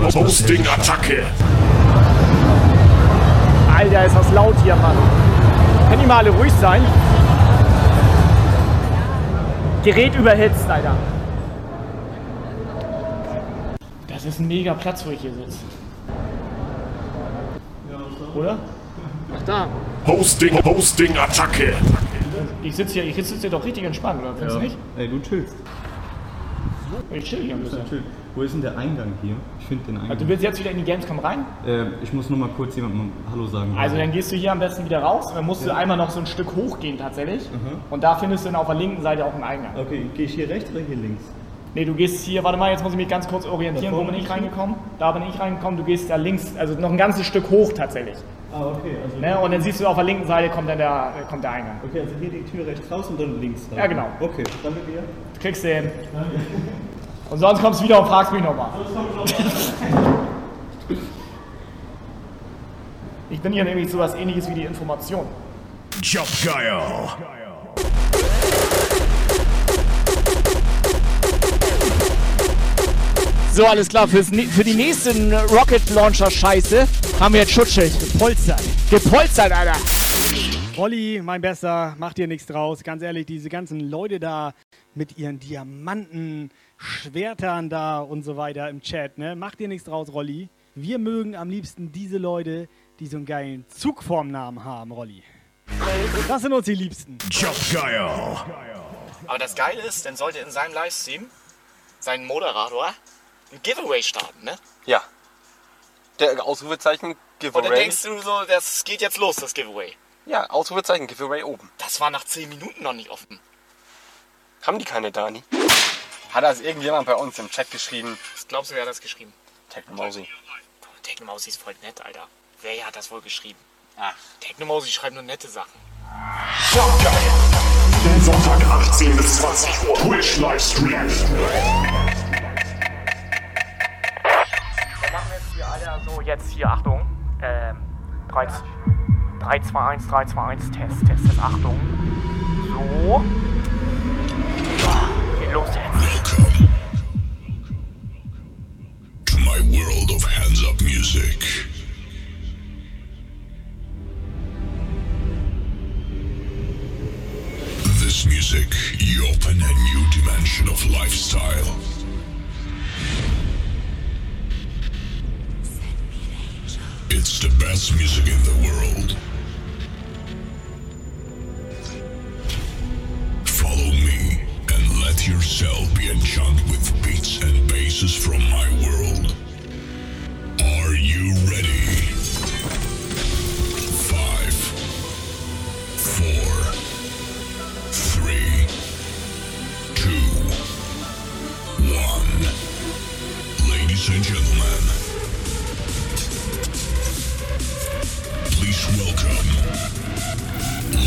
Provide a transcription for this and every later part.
Hosting, Hosting, Attacke. Alter, ist das laut hier, Mann. Können die mal alle ruhig sein? Gerät überhitzt, Alter. Das ist ein mega Platz, wo ich hier sitze. Oder? Ach da. Hosting, Hosting, Attacke. Ich sitze hier, ich sitze hier doch richtig entspannt, oder? Findest du nicht? Ey, du chillst. Ich chill hier ein bisschen. Wo ist denn der Eingang hier? Ich finde den Eingang. Also du willst jetzt wieder in die Gamescom rein? äh, ich muss nur mal kurz jemandem Hallo sagen. Also dann gehst du hier am besten wieder raus, dann musst du einmal noch so ein Stück hochgehen tatsächlich. Und da findest du dann auf der linken Seite auch einen Eingang. Okay, gehe ich hier rechts oder hier links? Nee, du gehst hier, warte mal, jetzt muss ich mich ganz kurz orientieren, wo bin ich reingekommen? Da bin ich reingekommen, du gehst da links, also noch ein ganzes Stück hoch tatsächlich. Ah, okay. Also, Ne? Und dann siehst du auf der linken Seite kommt dann der, kommt der Eingang. okay, also hier die Tür rechts raus und dann links rein. Ja, genau. Okay, danke dir. Kriegst du hin. Und sonst kommst du wieder und fragst mich nochmal. Ich bin hier nämlich sowas ähnliches wie die Information. Jump Guile. So, alles klar. Fürs, für die nächsten Rocket Launcher Scheiße haben wir jetzt Schutzschild. Polstern. Gepolstert, Alter. Rolli, mein Bester, mach dir nichts draus. Ganz ehrlich, diese ganzen Leute da mit ihren Diamanten, Schwertern da und so weiter im Chat, ne? Mach dir nichts draus, Rolli. Wir mögen am liebsten diese Leute, die so einen geilen Zug vorm Namen haben, Rolli. Das sind uns die Liebsten. Guile. Aber das Geile ist, dann sollte in seinem Livestream sein Moderator ein Giveaway starten, ne? Ja. Der Ausrufezeichen Und dann Giveaway. denkst du so, das geht jetzt los, das Giveaway. Ja, Ausrufezeichen Giveaway oben. Das war nach 10 Minuten noch nicht offen. Haben die keine Dani? Hat das irgendjemand bei uns im Chat geschrieben? Was glaubst du, wer hat das geschrieben? Technomausi. Technomausi ist voll nett, Alter. Wer hat das wohl geschrieben? Ach. Technomausi schreibt nur nette Sachen. Guile. Jeden Sonntag 18 bis 20 Uhr. Twitch Livestream. Wir machen jetzt hier, Alter, so jetzt hier, Achtung. Ähm, 3, 3, 2, 1, 3, 2, 1, Test, Test, Test, Achtung. So. Los jetzt. Welcome to my world of hands up music. This music, you open a new dimension of lifestyle. It's the best music in the world. Follow me let yourself be enchanted with beats and basses from my world. Are you ready? Five, four, three, two, one. Ladies and gentlemen, please welcome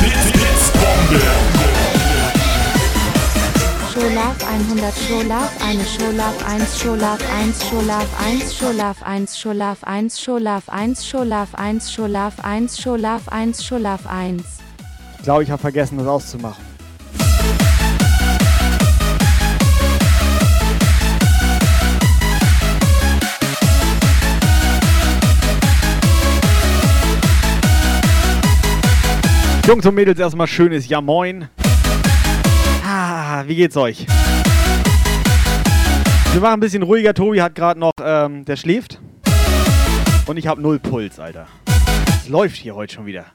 Hits, Hits, Bombe. Scholaf 100 Scholaf, eine Scholaf 1 Scholaf 1 Scholaf 1 Scholaf 1 Scholaf 1 Scholaf 1 Scholaf 1 Scholaf 1 Scholaf 1 Scholaf 1 ich glaube, ich habe vergessen, das auszumachen. Jungs und Mädels, erstmal schönes Ja Moin. Ah, wie geht's euch? Wir machen ein bisschen ruhiger. Tobi hat gerade noch, ähm, der schläft. Und ich habe null Puls, Alter. Es läuft hier heute schon wieder.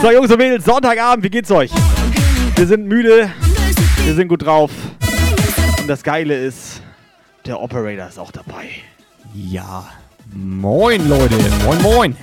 So, Jungs und Mädels, Sonntagabend, wie geht's euch? Wir sind müde, wir sind gut drauf. Und das Geile ist, der Operator ist auch dabei. Ja. Moin, Leute. Moin, moin.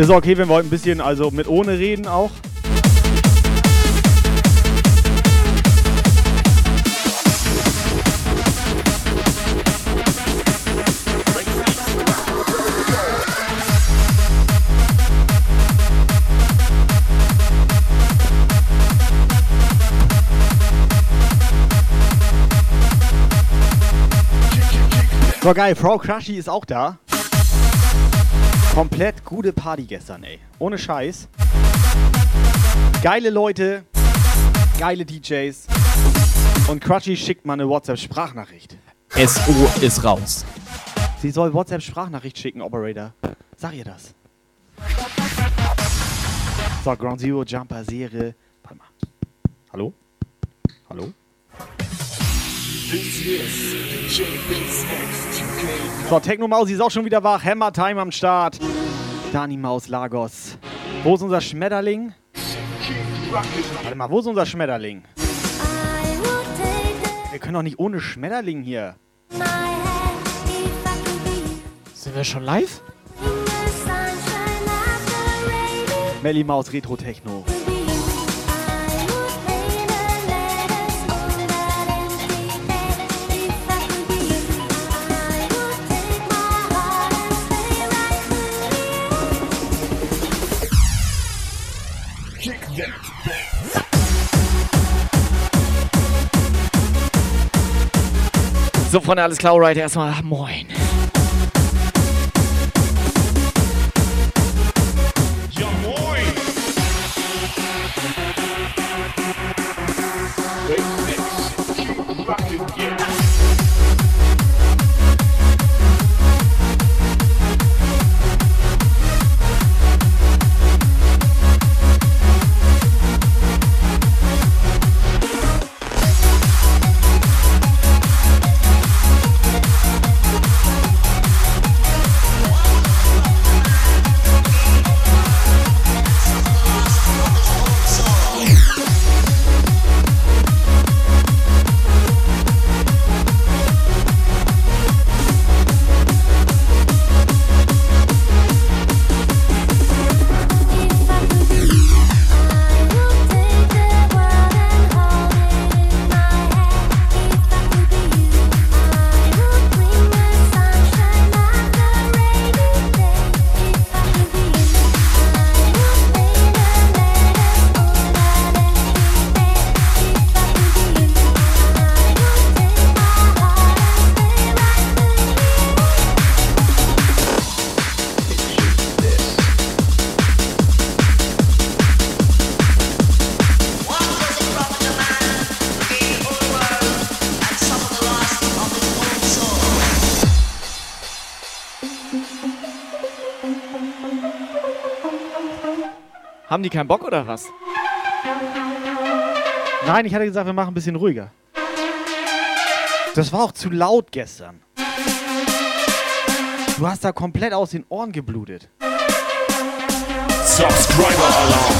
Ist okay, wenn wir heute ein bisschen, also mit ohne reden auch. So geil, Frau Crushy ist auch da. Komplett gute Party gestern, ey. Ohne Scheiß. Geile Leute, geile DJs. Und Crutchy schickt mal eine WhatsApp-Sprachnachricht. SO ist raus. Sie soll WhatsApp-Sprachnachricht schicken, Operator. Sag ihr das. So, Ground Zero, Jumper, Serie. Warte mal. Hallo? Hallo? So, Techno Mausi ist auch schon wieder wach. Hammer Time am Start. Dani Maus Lagos. Wo ist unser Schmetterling? Warte mal, wo ist unser Schmetterling? Wir können doch nicht ohne Schmetterling hier. Sind wir schon live? Melly Maus Retro Techno. So, Freunde, alles klar, alright, erstmal moin. Haben die keinen Bock oder was? Nein, ich hatte gesagt, wir machen ein bisschen ruhiger. Das war auch zu laut gestern. Du hast da komplett aus den Ohren geblutet. Subscriber Alarm.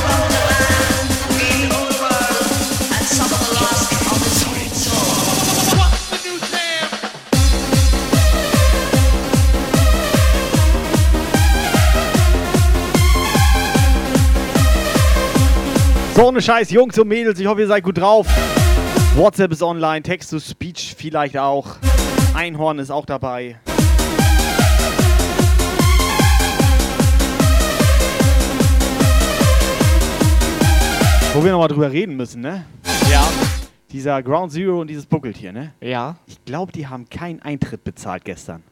So eine Scheiß, Jungs und Mädels, ich hoffe, ihr seid gut drauf. WhatsApp ist online, Text-to-Speech vielleicht auch. Einhorn ist auch dabei. Wo wir nochmal drüber reden müssen, ne? Ja. Dieser Ground Zero und dieses Buckeltier, ne? Ja. Ich glaube, die haben keinen Eintritt bezahlt gestern.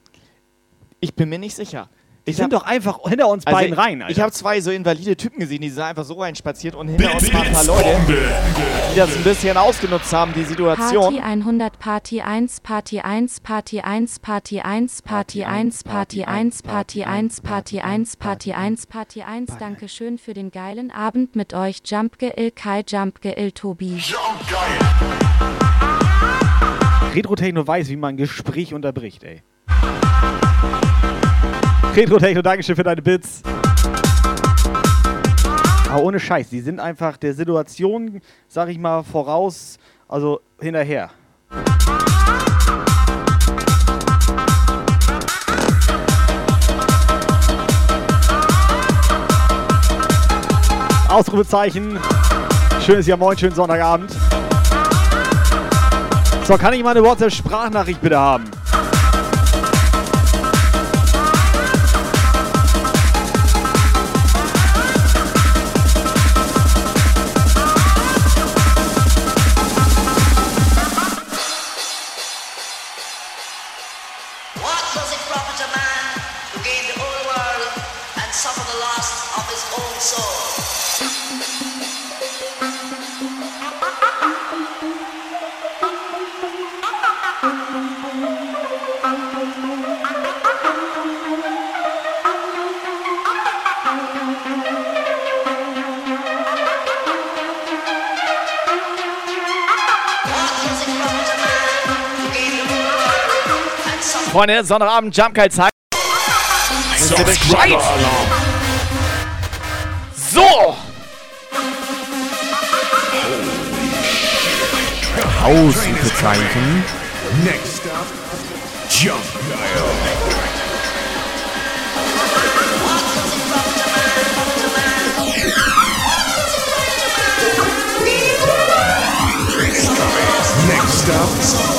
Ich bin mir nicht sicher. Die Ich sind doch einfach hinter uns Also beiden rein, Alter. Ich habe zwei so invalide Typen gesehen, die sind einfach so reinspaziert und hinter uns waren ein paar Leute, die das ein bisschen ausgenutzt haben, die Situation. Party 100 Party 1 Party 1 Party 1 Party 1 Party 1 Party 1 Party 1 Party 1 Party 1 Party 1 Danke schön für den geilen Abend mit euch Jumpge Il Kai Jumpge Il Tobi Retro-Techno weiß, wie man ein Gespräch unterbricht, ey. Retro-Techno, Dankeschön für deine Bits. Aber ohne Scheiß, die sind einfach der Situation, sag ich mal, voraus, also hinterher. Ausrufezeichen. Schönes Jahr Moin, schönen Sonntagabend. So, kann ich mal eine WhatsApp-Sprachnachricht bitte haben? Freunde, Sonntagabend, Jumpkite Zeit. Subscriber Alarm. So! Ausrufezeichen. Next up, Jump. Next up,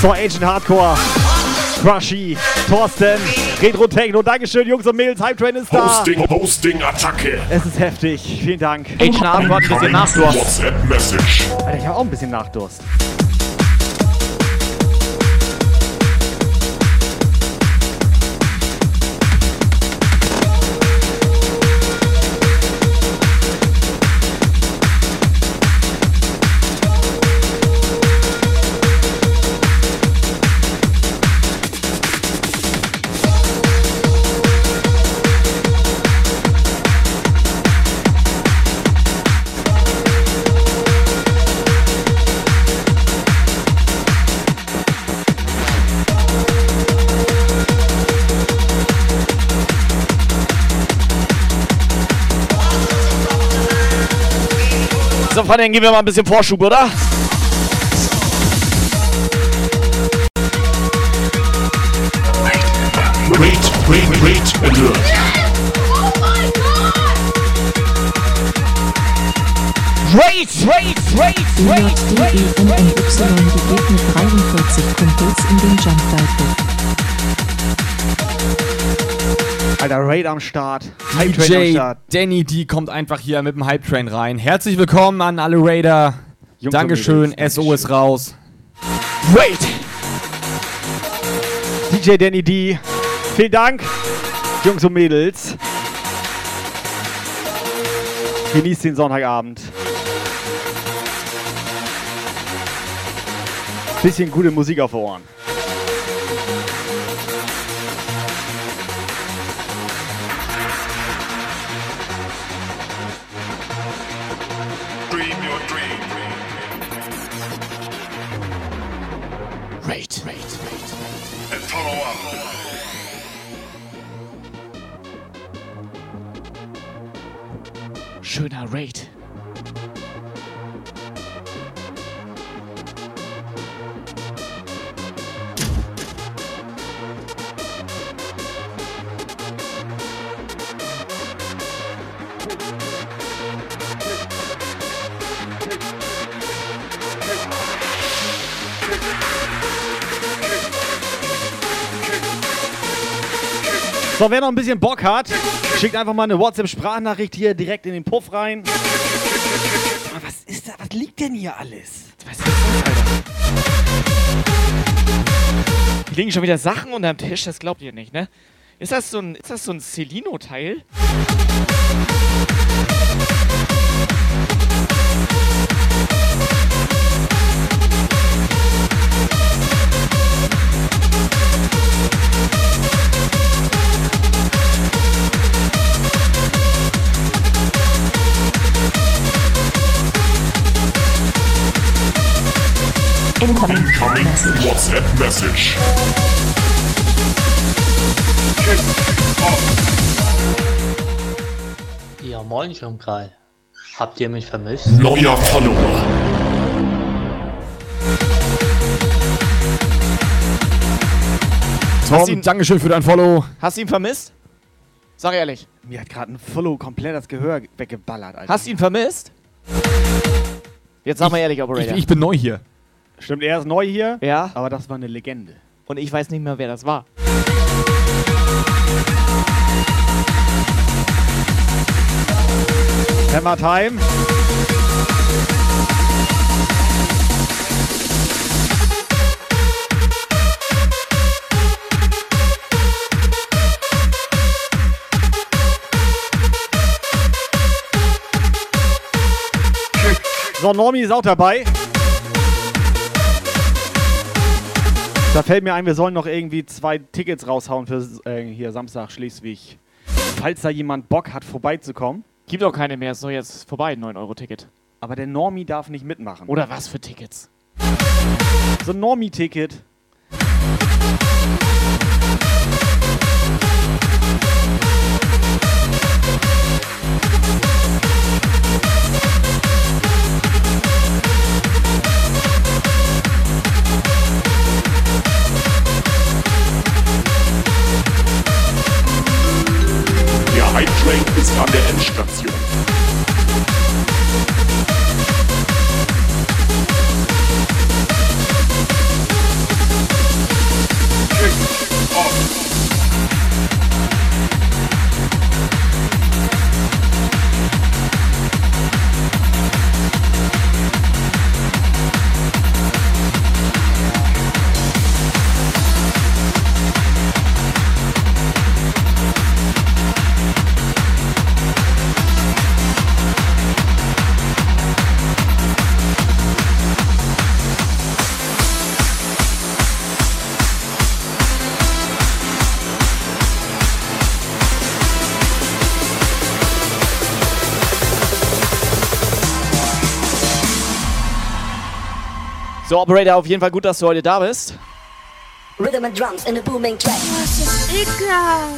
So, Agent Hardcore, Crushy, Thorsten, Retro Techno, Dankeschön, Jungs und Mädels, Hype Train ist da. Hosting, Hosting, Attacke. Es ist heftig, vielen Dank. Agent Hardcore hat ein bisschen Nachdurst. Alter, ich habe auch ein bisschen Nachdurst. Dann geben wir mal ein bisschen Vorschub, oder? Wait, wait, wait, alert. Raid, Raid, Raid, Raid, EJDENNY geht mit 43 Kumpels in den Jump Dive. Alter, Raid am Start. Hype Train am DJ Start. Danny D kommt einfach hier mit dem Hype Train rein. Herzlich willkommen an alle Raider. Jungs Dankeschön, Mädels, SO ist raus. Raid. DJ Danny D. Vielen Dank, Jungs und Mädels. Genießt den Sonntagabend. Bisschen gute Musik auf Ohren. Schöner Raid. So, wer noch ein bisschen Bock hat, schickt einfach mal eine WhatsApp-Sprachnachricht hier direkt in den Puff rein. Aber was ist da? Was liegt denn hier alles? Was ist das, Alter? Hier liegen schon wieder Sachen unterm Tisch, das glaubt ihr nicht, ne? Ist das so ein, ist das so ein Celino-Teil? Incoming WhatsApp message. Ja, moin schon Karl. Habt ihr mich vermisst? Neuer Follower. Hast Tom, ihn- Dankeschön für dein Follow. Hast du ihn vermisst? Sag ehrlich. Mir hat gerade ein Follow komplett das Gehör weggeballert, Alter. Hast du ihn vermisst? Jetzt sag mal ehrlich, Ich, Operator. ich bin neu hier. Stimmt, er ist neu hier, ja, aber das war eine Legende. und ich weiß nicht mehr, wer das war. Hammer Time. So, Normi ist auch dabei. Da fällt mir ein, wir sollen noch irgendwie zwei Tickets raushauen für äh, hier Samstag Schleswig. Falls da jemand Bock hat, vorbeizukommen. Gibt auch keine mehr, ist doch jetzt vorbei, 9-Euro-Ticket. Aber der Normi darf nicht mitmachen. Oder was für Tickets? So ein Normi-Ticket. An der Endstation. So, Operator, auf jeden Fall gut, dass du heute da bist. Rhythm and drums in a booming track. Das ist ekelhaft.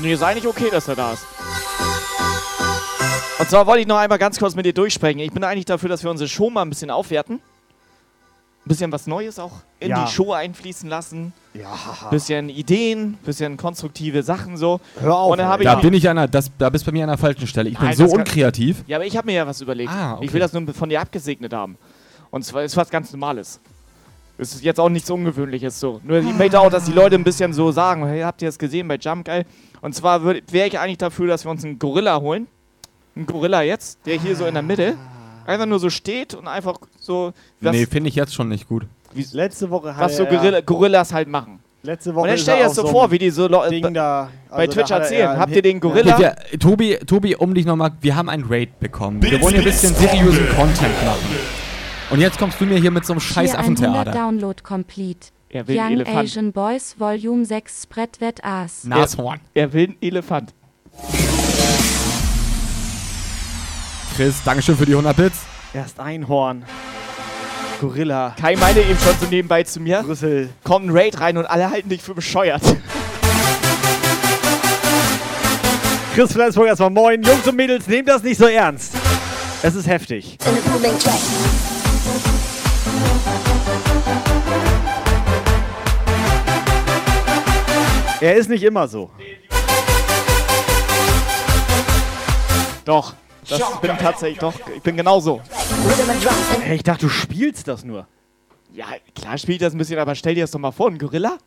Nee, ist eigentlich okay, dass er da ist. Und zwar wollte ich noch einmal ganz kurz mit dir durchsprechen. Ich bin eigentlich dafür, dass wir unsere Show mal ein bisschen aufwerten. bisschen was Neues auch in Ja. die Show einfließen lassen. Ja. Bisschen Ideen, bisschen konstruktive Sachen so. Hör auf. Und dann habe ich Da bin ich an einer, das, da bist du bei mir an der falschen Stelle. Ich bin Nein, so das kann- unkreativ. Ja, aber ich habe mir ja was überlegt. Ah, okay. Ich will das nur von dir abgesegnet haben. Und zwar ist was ganz Normales. Es ist jetzt auch nichts Ungewöhnliches so. Nur ich möchte auch, dass die Leute ein bisschen so sagen, hey, habt ihr das gesehen bei Jump Guy? Und zwar wäre ich eigentlich dafür, dass wir uns einen Gorilla holen. Einen Gorilla jetzt, der hier so in der Mitte einfach nur so steht und einfach so was, nee, finde ich jetzt schon nicht gut. Letzte Woche hat was so er- Gorilla, Gorillas halt machen. Letzte Woche Und dann stell dir das so vor, wie die so Ding da, bei also da Twitch er erzählen. ja Habt ihr den Gorilla? Wir, Tobi, Tobi, um dich nochmal, wir haben ein Raid bekommen. Wir wollen hier ein bisschen seriösen Content machen. Und jetzt kommst du mir hier mit so einem scheiß 100 Affentheater. Download complete. Er will einen Young Elefant. Asian Boys Volume 6 Spread Wet Ass. Nashorn. Er will einen Elefant. Chris, Dankeschön für die 100 Bits. Erst Einhorn. Gorilla. Kai meinte eben schon so nebenbei zu mir. Brüssel. Kommt ein Raid rein und alle halten dich für bescheuert. Chris Flensburg erstmal moin. Jungs und Mädels, nehmt das nicht so ernst. Es ist heftig. In. Er ist nicht immer so. Doch. Das bin tatsächlich doch. Ich bin genauso. Hey, ich dachte, du spielst das nur. Ja, klar spielt das ein bisschen, aber stell dir das doch mal vor, ein Gorilla?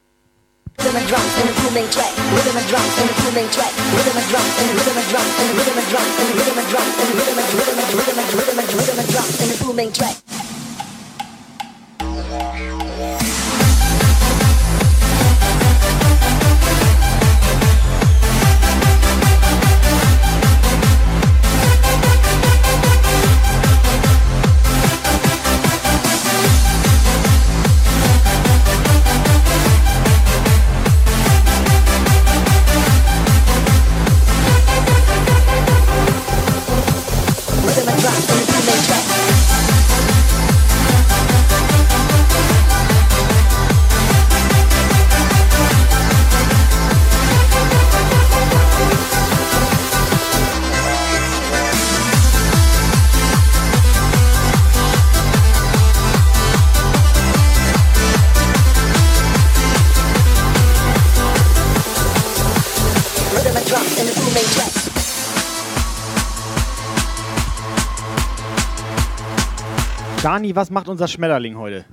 Rhythm and drums in the booming track. Rhythm and drums in the booming track. Rhythm and drums the rhythm and drums the rhythm and drums the rhythm and drums the rhythm and rhythm and rhythm and rhythm and rhythm and drums in the booming track. Dani, was macht unser Schmetterling heute?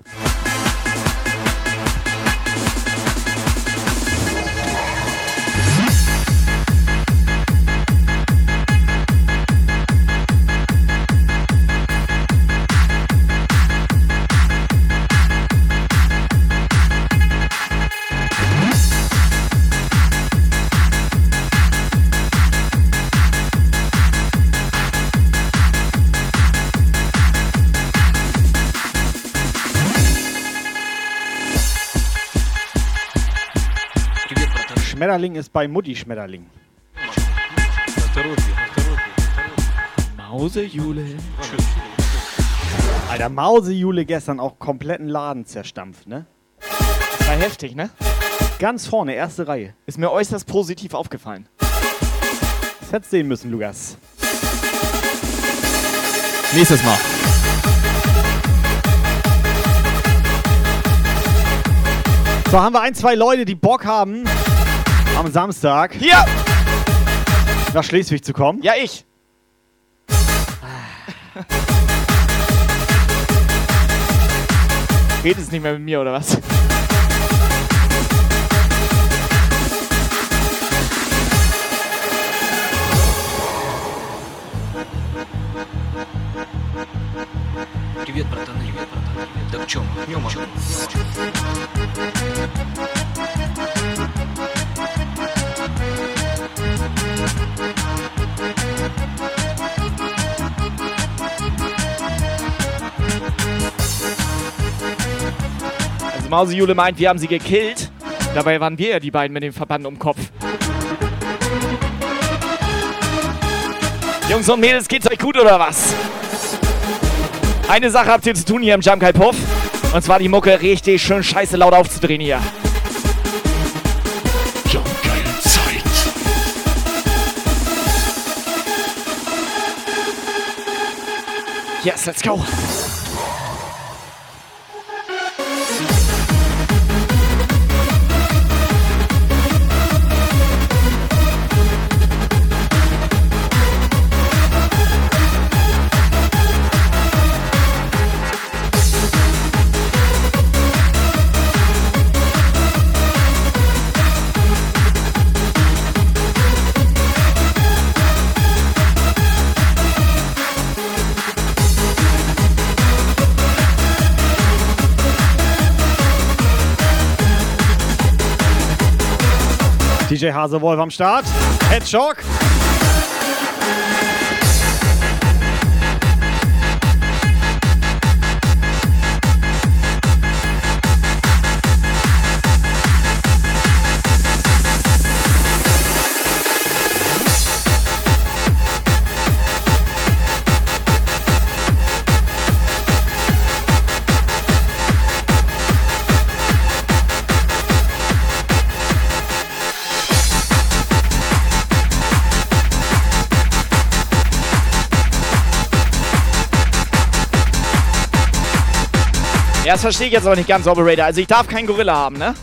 Schmetterling ist bei Mutti Schmetterling. Mausejule. Alter, Mausejule gestern auch kompletten Laden zerstampft, ne? Das war heftig, ne? Ganz vorne, erste Reihe. Ist mir äußerst positiv aufgefallen. Das hättest sehen müssen, Lukas. Nächstes Mal. So, haben wir ein, zwei Leute, die Bock haben, am Samstag Hier! nach Schleswig zu kommen. Ja, ich. Redest nicht mehr mit mir, oder was? Привет, братаны. Привет, братаны. Да в чем? В чем? Mausejule meint, wir haben sie gekillt. Dabei waren wir ja die beiden mit dem Verband um Kopf. Jungs und Mädels, geht's euch gut oder was? Eine Sache habt ihr zu tun hier im Jump Puff. Und zwar die Mucke richtig schön scheiße laut aufzudrehen hier. Zeit. Yes, let's go. Hasewolf am Start. Hedgehog. Ja, das verstehe ich jetzt aber nicht ganz, Operator. Also ich darf keinen Gorilla haben, ne?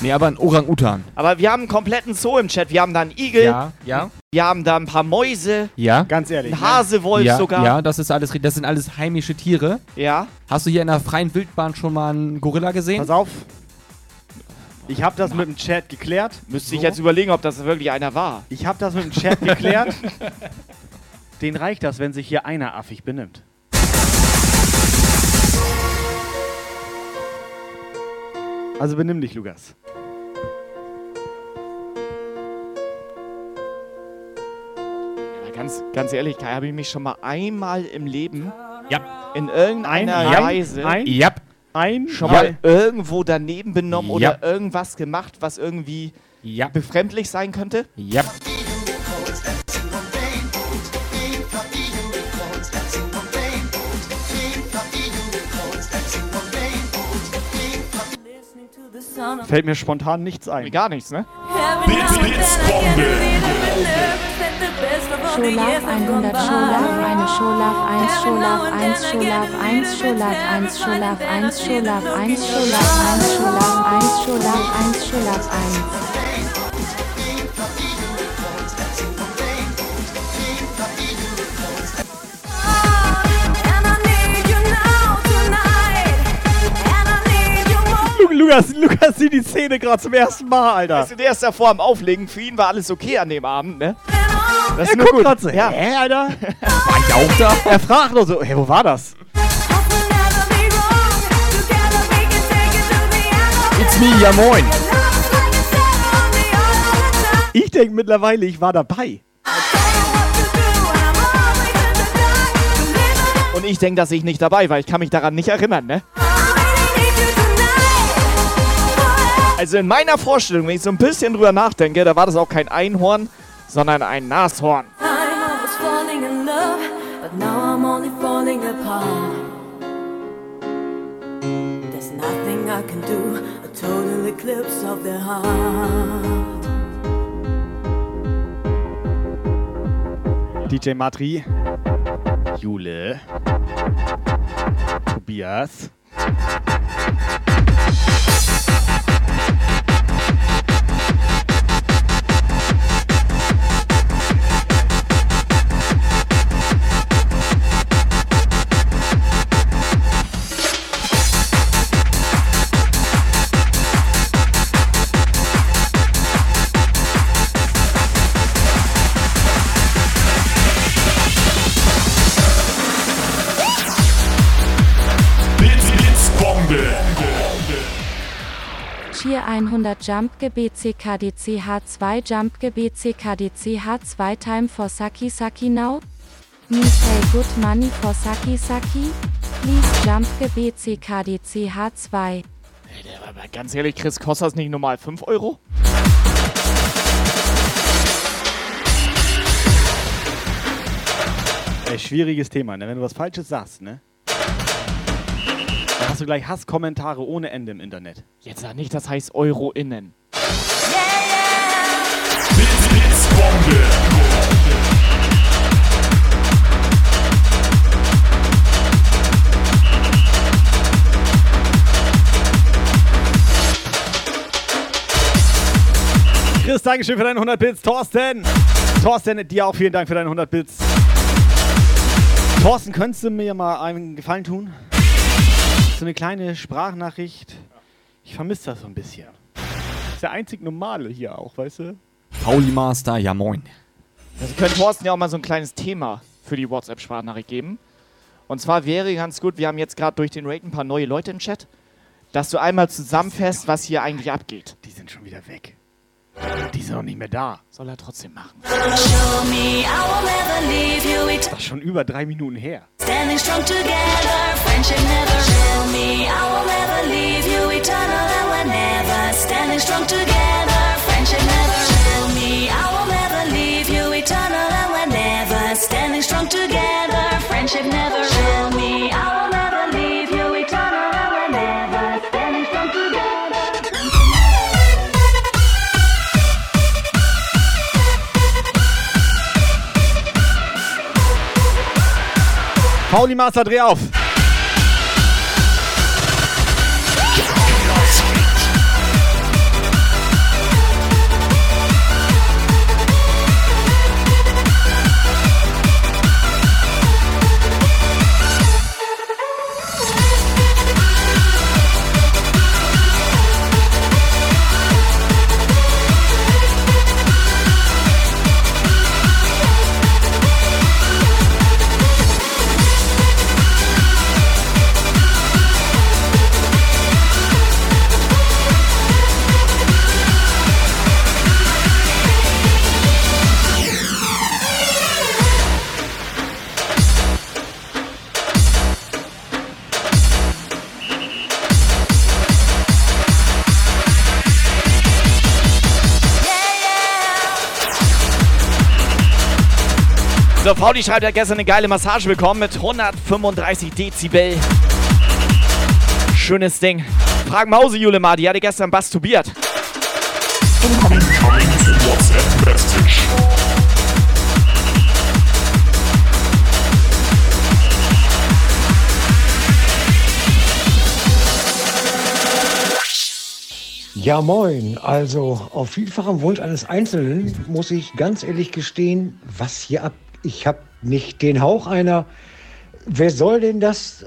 Nee, aber ein Orang-Utan. Aber wir haben einen kompletten Zoo im Chat. Wir haben da einen Igel. Ja, ja. Wir haben da ein paar Mäuse. Ja. Ganz ehrlich. Ein Hasewolf ja, sogar. Ja, das ist alles, das sind alles heimische Tiere. Ja. Hast du hier in der freien Wildbahn schon mal einen Gorilla gesehen? Pass auf. Ich habe das mit dem Chat geklärt. Müsste ich jetzt überlegen, ob das wirklich einer war. Ich habe das mit dem Chat geklärt. Den reicht das, wenn sich hier einer affig benimmt. Also benimm dich, Lukas. Ja, ganz, ganz ehrlich, Kai, habe ich mich schon mal einmal im Leben ja. in irgendeiner Ein- ein- Weise ein- Ja. Ein schon Ja. mal irgendwo daneben benommen Ja. oder irgendwas gemacht, was irgendwie Ja. befremdlich sein könnte? Ja. Fällt mir spontan nichts ein. Gar nichts, ne? Scholaf 100, Scholaf 1, Scholaf 1, Scholaf 1, Scholaf 1, Scholaf 1, Scholaf 1, Scholaf 1, Scholaf 1, Scholaf 1, Scholaf 1, Scholaf 1. Lukas, Lukas sieht die Szene gerade zum ersten Mal, Alter. Weißt du, der ist davor am Auflegen. Für ihn war alles okay an dem Abend, ne? Das Er guckt grad so, Ja. hä, Alter? War ich auch da? Er fragt nur so, hey, wo war das? It's me, ja moin. Ich denke mittlerweile, ich war dabei. Und ich denke, dass ich nicht dabei war. Ich kann mich daran nicht erinnern, ne? Also in meiner Vorstellung, wenn ich so ein bisschen drüber nachdenke, da war das auch kein Einhorn, sondern ein Nashorn. I was falling in 200 Jumpge BCKDC H2 Jumpge BCKDC H2 Time for Saki Saki Now? Me pay good money for Saki Saki? Please Jumpge BCKDC H2. Aber ganz ehrlich, Chris, kostet das nicht normal 5 Euro? Ey, schwieriges Thema, ne? Wenn du was Falsches sagst, ne? Hast du gleich Hasskommentare ohne Ende im Internet. Jetzt sag nicht, das heißt Euro innen. Chris, Dankeschön für deine 100 Bits. Thorsten! Thorsten, dir auch vielen Dank für deine 100 Bits. Thorsten, könntest du mir mal einen Gefallen tun? So eine kleine Sprachnachricht. Ich vermisse das so ein bisschen. ist der einzig Normale hier auch, weißt du? Pauli Master, ja moin. Also können Thorsten ja auch mal so ein kleines Thema für die WhatsApp-Sprachnachricht geben. Und zwar wäre ganz gut, wir haben jetzt gerade durch den Raid ein paar neue Leute im Chat, dass du einmal zusammenfasst, was hier eigentlich abgeht. Die sind schon wieder weg. Die sind noch nicht mehr da. Soll er trotzdem machen. Das ist schon über drei Minuten her. standing strong together. Friendship never. Show me I will never leave you. Eternal and standing strong together. Friendship never. Show me I will never leave you. Eternal and standing strong together. Friendship never. Show me I will Pauli Master, dreh auf. So, Pauli schreibt, er hat gestern eine geile Massage bekommen mit 135 Dezibel. Schönes Ding. Frag Mause Julema, die hatte gestern masturbiert. Message. Ja, moin. Also auf vielfachem Wunsch eines Einzelnen muss ich ganz ehrlich gestehen, was hier ab. Ich habe nicht den Hauch einer. Wer soll denn das?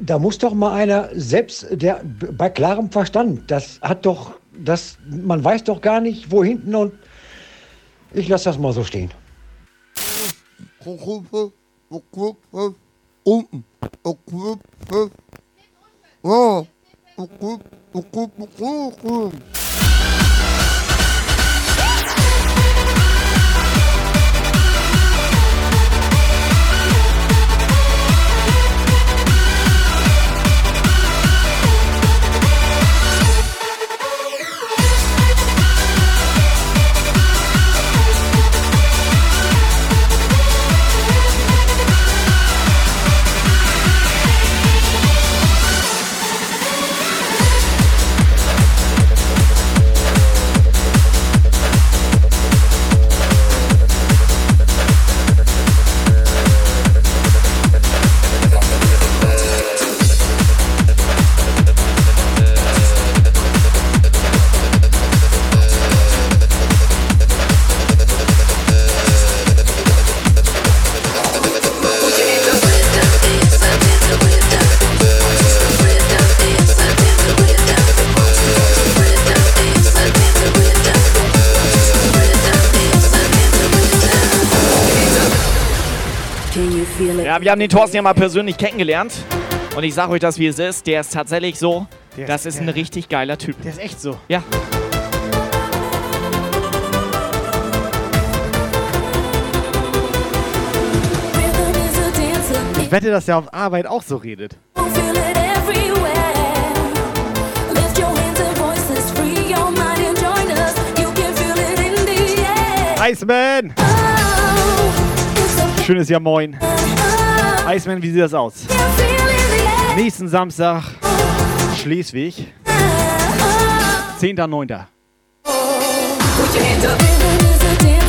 Da muss doch mal einer, selbst der bei klarem Verstand, das hat doch, das, man weiß doch gar nicht, wo hinten und. Ich lasse das mal so stehen. Ja, wir haben den Thorsten ja mal persönlich kennengelernt. Und ich sage euch das, wie es ist. Der ist tatsächlich so. Der das ist- ist ein der- richtig geiler Typ. Der ist echt so. Ja. Ich wette, dass er auf Arbeit auch so redet. Iceman! Schönes Jahr moin. Iceman, wie sieht das aus? Nächsten Samstag Schleswig. 10.9. Tell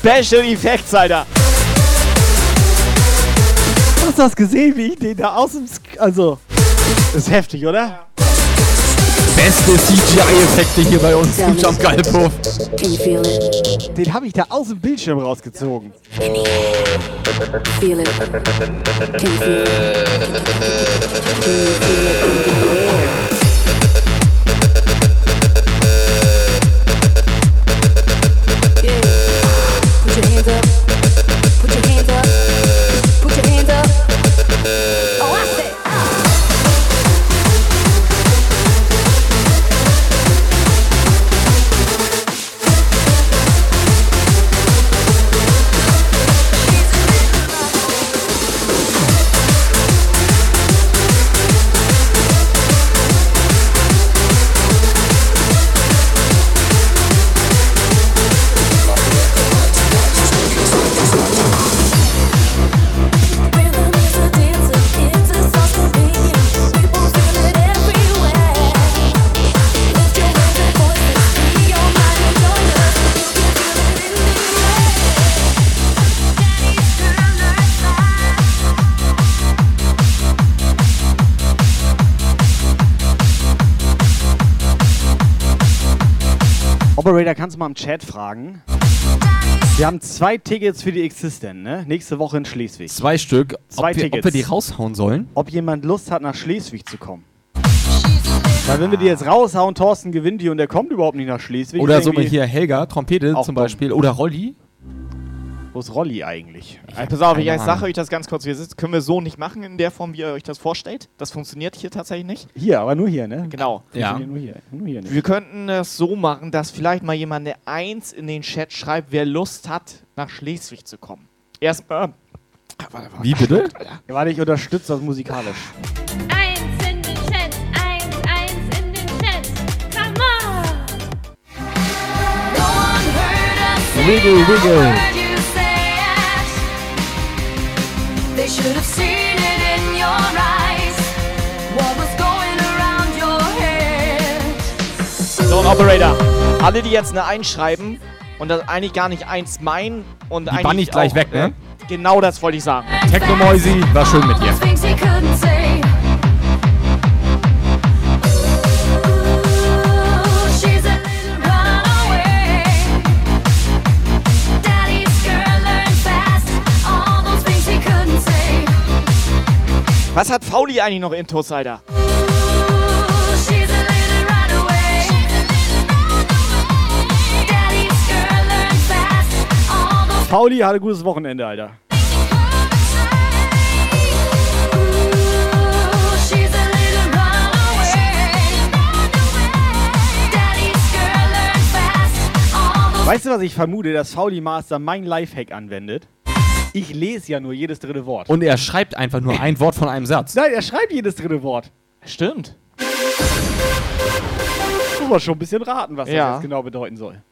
Special Effects, Alter. Hast du das gesehen, wie ich den da aus dem... Sk also, das ist heftig, oder? Beste CGI-Effekte hier bei uns im Jump Galpuff. Can you feel it? Den habe ich da aus dem Bildschirm rausgezogen. Feel it? Can you feel it? Can you feel it mal im Chat fragen? Wir haben zwei Tickets für die Existent, ne? Nächste Woche in Schleswig. Zwei Stück. Zwei ob, wir, Tickets. ob wir die raushauen sollen? Ob jemand Lust hat, nach Schleswig zu kommen. Weil wenn wir die jetzt raushauen, Thorsten gewinnt die und der kommt überhaupt nicht nach Schleswig. Oder so irgendwie- hier Helga, Trompete zum. Beispiel. Oder Rolli. Wo ist Rolli eigentlich? Ey, pass auf, ich sage euch das ganz kurz. Wir sind, können wir so nicht machen in der Form, wie ihr euch das vorstellt. Das funktioniert hier tatsächlich nicht. Hier, aber nur hier, ne? Genau. Ja. Nur hier, nur hier nicht. Wir könnten das so machen, dass vielleicht mal jemand eine Eins in den Chat schreibt, wer Lust hat, nach Schleswig zu kommen. Erstmal. Wie bitte? Ja, warte, ich unterstütze das musikalisch. Eins in den Chat, eins, eins in den Chat. Come on! Wiggle, wiggle. They should have seen it in your eyes. What was going around your head? So, Operator. Alle, die jetzt eine Eins schreiben und das eigentlich gar nicht eins meinen und Die eigentlich bann ich gleich auch, weg, ne? äh, Genau das wollte ich sagen. Technomäusi, war schön mit dir. Was hat Fauli eigentlich noch intus, Alter? Pauli hatte ein gutes Wochenende, Alter. Weißt du, was ich vermute, dass Fauli Master mein Lifehack anwendet? Ich lese ja nur jedes dritte Wort. Und er schreibt einfach nur ein Wort von einem Satz. Nein, er schreibt jedes dritte Wort. Stimmt. Muss man schon ein bisschen raten, was Ja. das jetzt genau bedeuten soll.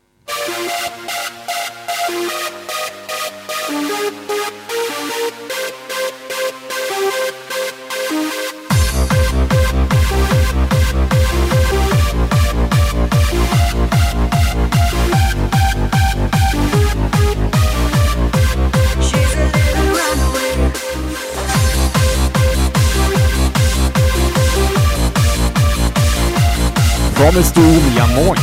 Promise du, ja moin.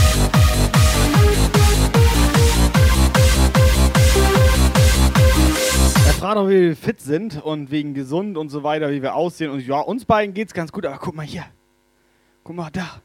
Er fragt auch, wie wir fit sind und wegen gesund und so weiter, wie wir aussehen. Und ja, uns beiden geht's ganz gut, aber guck mal hier. Guck mal da.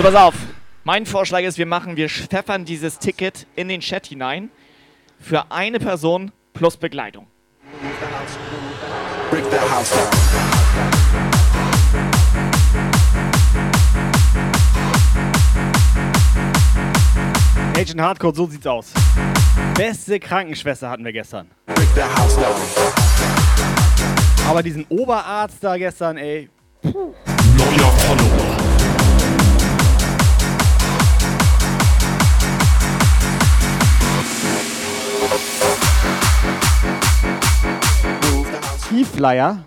So, pass auf. Mein Vorschlag ist, wir machen, wir pfeffern dieses Ticket in den Chat hinein. Für eine Person plus Begleitung. Break that house down. Agent Hardcore, so sieht's aus. Beste Krankenschwester hatten wir gestern. Aber diesen Oberarzt da gestern, ey. Neuer Follower. E-Flyer.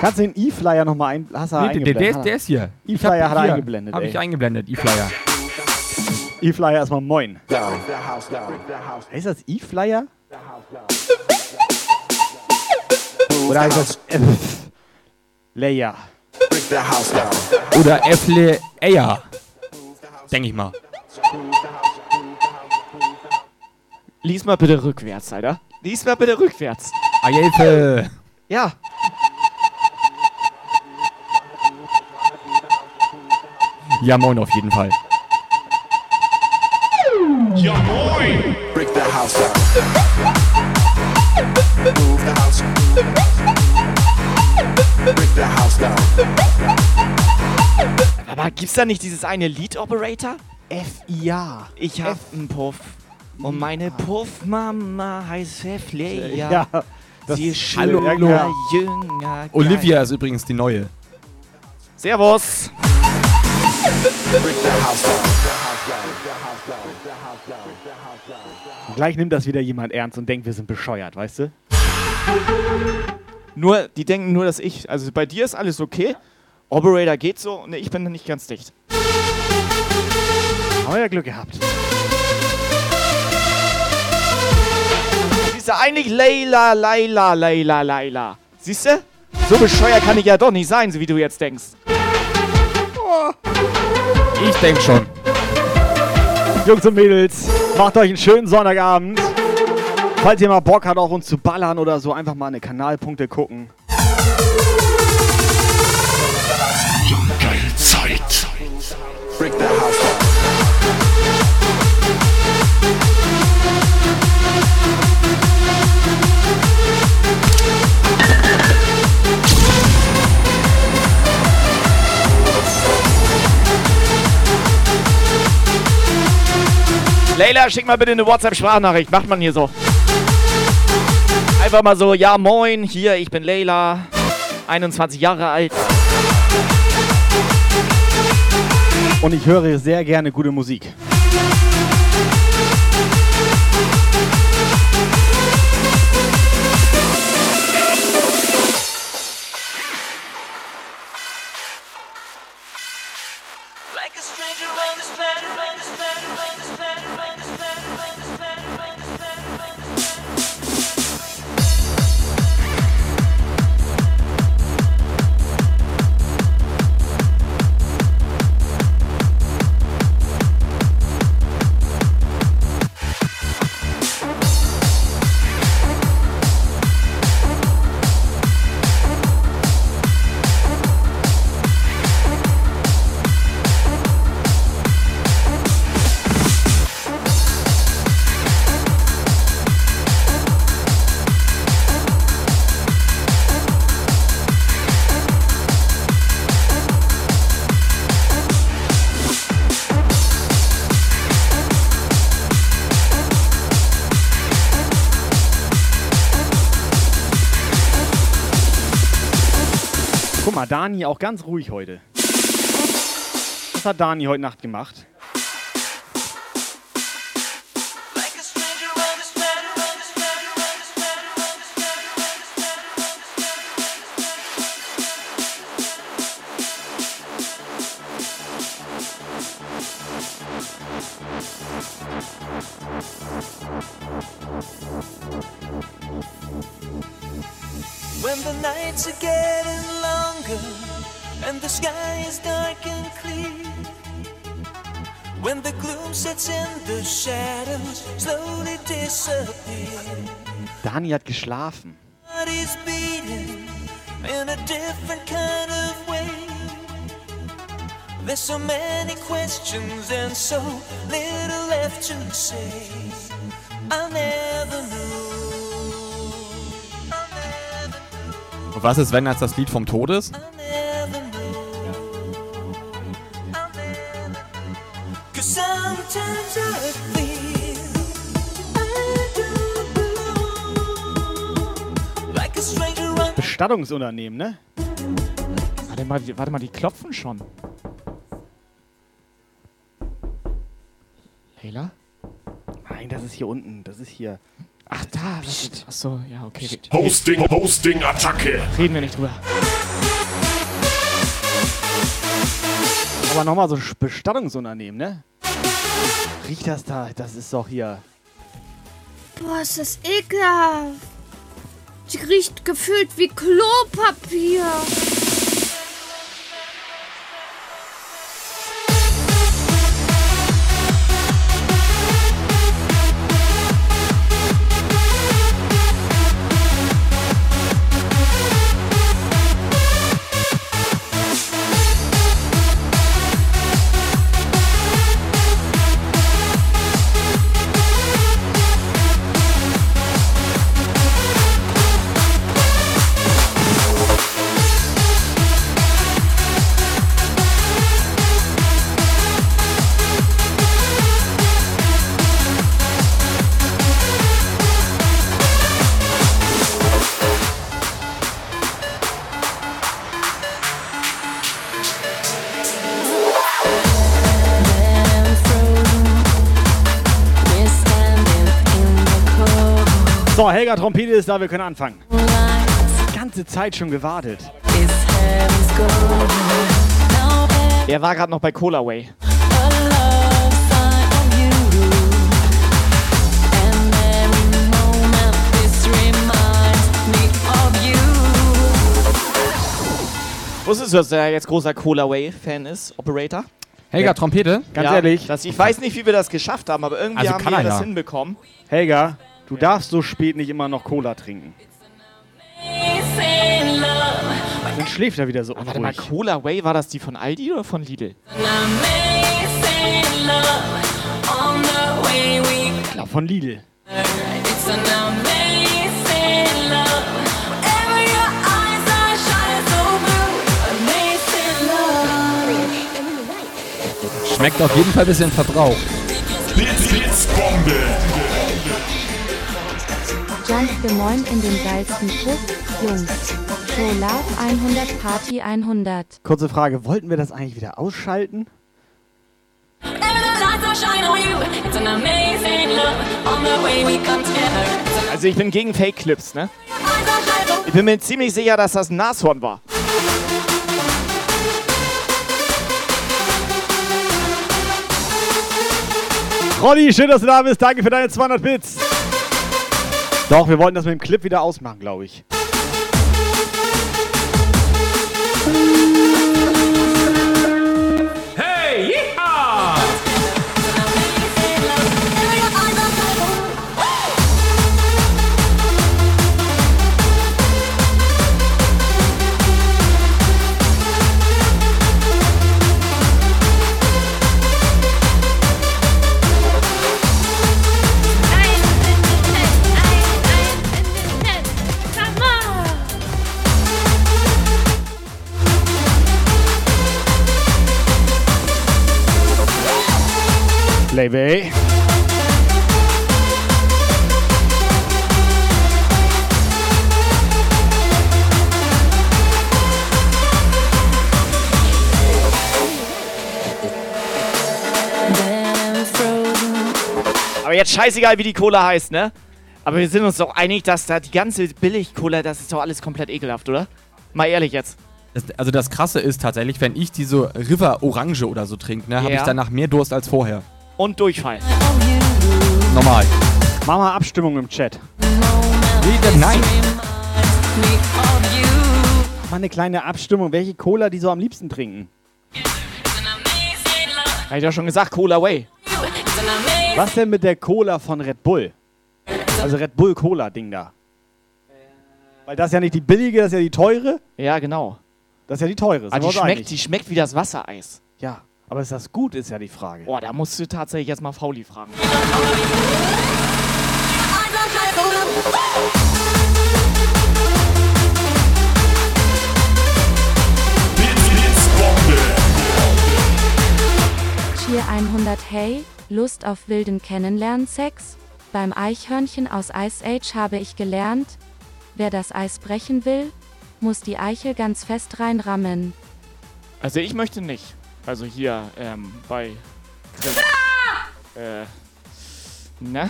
Kannst du den E-Flyer nochmal ein... Hast du Nee, der, der, eingeblendet? ist, der ist hier. E-Flyer hat er eingeblendet, Hab ey. ich eingeblendet, E-Flyer. E-Flyer erstmal moin. Heißt das E-Flyer? Oder heißt das F? Leia. Oder Äffle Eier. Denke ich mal. Lies mal bitte rückwärts, Alter. Lies mal bitte rückwärts. Eiefe. Ja. Ja, moin auf jeden Fall. Ja moin! Break the house down. Move the house. Break the house down. Aber gibt's da nicht dieses eine Lead Operator? F-I-A. Ich hab einen Puff. Und meine Puffmama heißt Leia. Ja, das- Sie ist Hallo, hallo. jünger. Olivia ist übrigens die neue. Servus. Und gleich nimmt das wieder jemand ernst und denkt, wir sind bescheuert, weißt du? Nur, die denken nur, dass ich. Also bei dir ist alles okay. Operator geht so und ich bin nicht ganz dicht. Haben wir ja Glück gehabt. Siehst du, eigentlich Leila, Leila, Leila, Leila. Siehst du? So bescheuert kann ich ja doch nicht sein, so wie du jetzt denkst. Ich denke schon. Jungs und Mädels, macht euch einen schönen Sonntagabend. Falls ihr mal Bock habt, auch uns zu ballern oder so, einfach mal eine Kanalpunkte gucken. Zeit. Break the house Leila, schick mal bitte eine WhatsApp-Sprachnachricht. Macht man hier so. Einfach mal so, ja moin, hier, ich bin Leila, 21 Jahre alt. Und ich höre sehr gerne gute Musik. Dani auch ganz ruhig heute. Was hat Dani heute Nacht gemacht? Dani hat geschlafen. There's so many questions and so little left to say. I'll never know. Und was ist, wenn das das Lied vom Tod ist? Cause sometimes I Bestattungsunternehmen, ne? Warte mal, die- warte mal, die klopfen schon. Leila? Nein, das ist hier unten. Das ist hier. Ach, da. Ach so, ja, okay. Hosting, Hosting, Attacke. Reden wir nicht drüber. Aber nochmal so ein Bestattungsunternehmen, ne? Riecht das da? Das ist doch hier. Boah, ist das ekelhaft. Riecht gefühlt wie Klopapier. Helga Trompete ist da, wir können anfangen. Die ganze Zeit schon gewartet. Er war gerade noch bei Cola Way. Wusstest du, dass er jetzt großer Cola Way-Fan ist, Operator? Helga, Trompete? Ganz Ja, ehrlich. Das, ich weiß nicht, wie wir das geschafft haben, aber irgendwie Also haben kann wir er das ja. hinbekommen. Helga, du darfst so spät nicht immer noch Cola trinken. Dann schläft er wieder so Warte mal, unruhig. Cola Way, war das die von Aldi oder von Lidl? Ich glaub, von Lidl. Schmeckt auf jeden Fall ein bisschen verbraucht. Blitz, Blitzbombe. Jump the Moin in den geilsten Puff, Jungs. Show Love 100 Party 100. Kurze Frage, wollten wir das eigentlich wieder ausschalten? Also ich bin gegen Fake-Clips, ne? Ich bin mir ziemlich sicher, dass das ein Nashorn war. Rolli, schön, dass du da bist. Danke für deine 200 Bits. Doch, wir wollten das mit dem Clip wieder ausmachen, glaube ich. Playbay. Aber jetzt scheißegal, wie die Cola heißt, ne? Aber wir sind uns doch einig, dass da die ganze Billig-Cola, das ist doch alles komplett ekelhaft, oder? Mal ehrlich jetzt. Das, also das Krasse ist tatsächlich, wenn ich diese River Orange oder so trinke, ne, habe Ja. ich danach mehr Durst als vorher. Und Durchfall. Normal. Mach mal Abstimmung im Chat. Nein. Mal eine kleine Abstimmung, welche Cola die so am liebsten trinken. Hab ich doch schon gesagt, Cola Way. Was denn mit der Cola von Red Bull? Also Red Bull Cola Ding da. Weil das ist ja nicht die billige, das ist ja die teure. Ja, genau. Das ist ja die teure. wir die schmeckt, die schmeckt wie das Wassereis. Ja, aber ist das gut, ist ja die Frage. Boah, da musst du tatsächlich jetzt mal Fauli fragen. Cheer 100 Hey, Lust auf wilden Kennenlernsex? Beim Eichhörnchen aus Ice Age habe ich gelernt, wer das Eis brechen will, muss die Eichel ganz fest reinrammen. Also ich möchte nicht. Also hier, ähm, bei Chris. Äh. Na?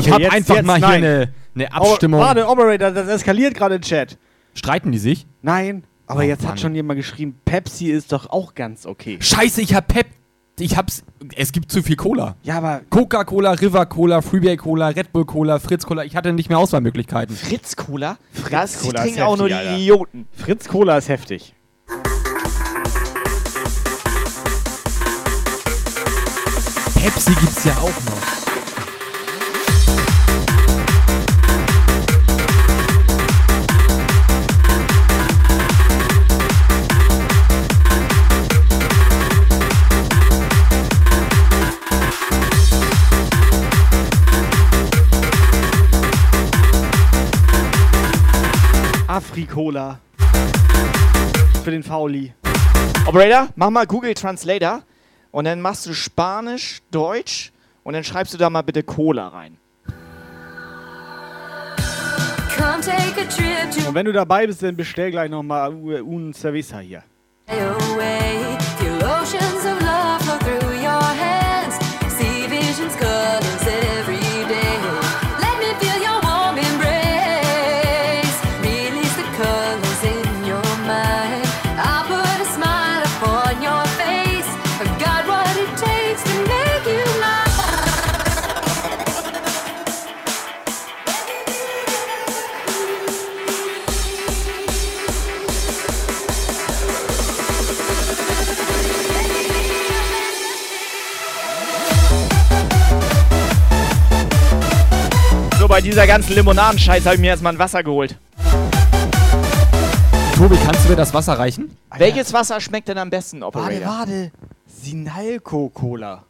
Ich habe einfach mal hier eine, eine Abstimmung. Oh, warte, Operator, das eskaliert gerade im Chat. Streiten die sich? Nein, aber Oh, jetzt Mann. hat schon jemand geschrieben, Pepsi ist doch auch ganz okay. Scheiße, ich hab Pep. Ich hab's. Es gibt zu viel Cola. Ja, aber. Coca-Cola, River Cola, Freeway Cola, Red Bull Cola, Fritz Cola. Ich hatte nicht mehr Auswahlmöglichkeiten. Fritz Cola? Fritz das Cola ist trinken auch nur die heftig, Alter. Idioten. Fritz Cola ist heftig. Pepsi gibt's ja auch noch. Afrikola. Für den Fauli. Operator, mach mal Google Translator und dann machst du Spanisch, Deutsch und dann schreibst du da mal bitte Cola rein. Und wenn du dabei bist, dann bestell gleich nochmal un Cerveza hier. away. Dieser ganzen Limonadenscheiß habe ich mir erstmal ein Wasser geholt. Tobi, kannst du mir das Wasser reichen? Welches Wasser schmeckt denn am besten, Warte, Operator? warte. Sinalco Cola.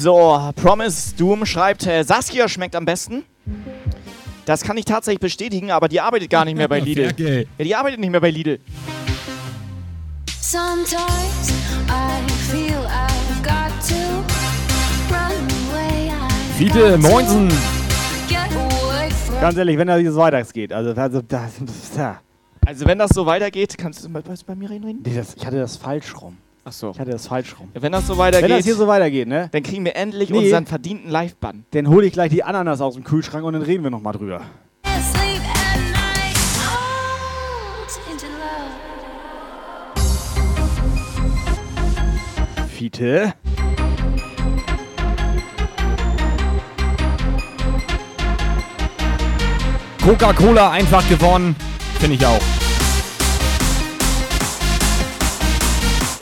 So, Promise Doom schreibt, äh, Saskia schmeckt am besten. Das kann ich tatsächlich bestätigen, aber die arbeitet gar nicht mehr bei Lidl. Ja, die arbeitet nicht mehr bei Lidl. Sometimes I feel I've got to run away. Fiete, Moinsen. Ganz ehrlich, wenn das so weitergeht, also, also das, ja. Also wenn das so weitergeht, kannst du bei, bei mir reden? Nee, das, ich hatte das falsch rum. Ach so. Ich hatte das falsch rum. Wenn das so weitergeht, Wenn das hier so weitergeht, ne? dann kriegen wir endlich Nee. unseren verdienten Live-Bann. Dann hole ich gleich die Ananas aus dem Kühlschrank und dann reden wir nochmal drüber. sleep at night. Out into love. Fiete. Coca-Cola einfach gewonnen. Finde ich auch.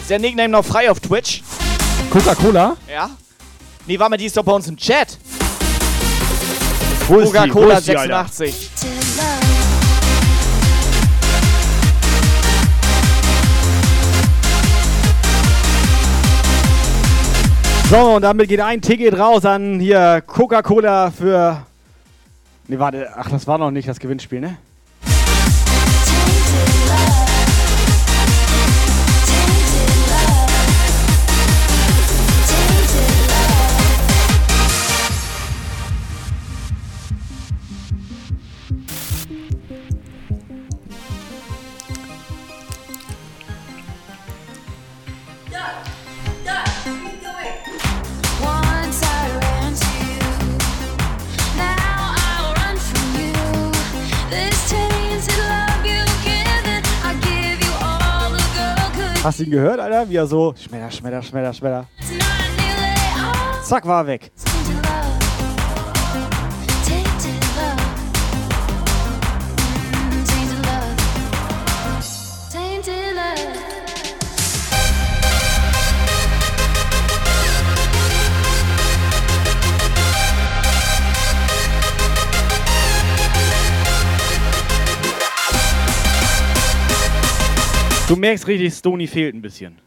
Ist der Nickname noch frei auf Twitch? Coca-Cola? Ja? Nee, warte mal, die ist doch bei uns im Chat. Coca-Cola ist die, Alter? 86. So, und damit geht ein Ticket raus an hier Coca-Cola für. Ne, warte, ach, das war noch nicht das Gewinnspiel, ne? Hast du ihn gehört, Alter? Wie er so schmetter, schmetter, schmetter, schmetter. Zack, war weg. Du merkst richtig, Stony fehlt ein bisschen.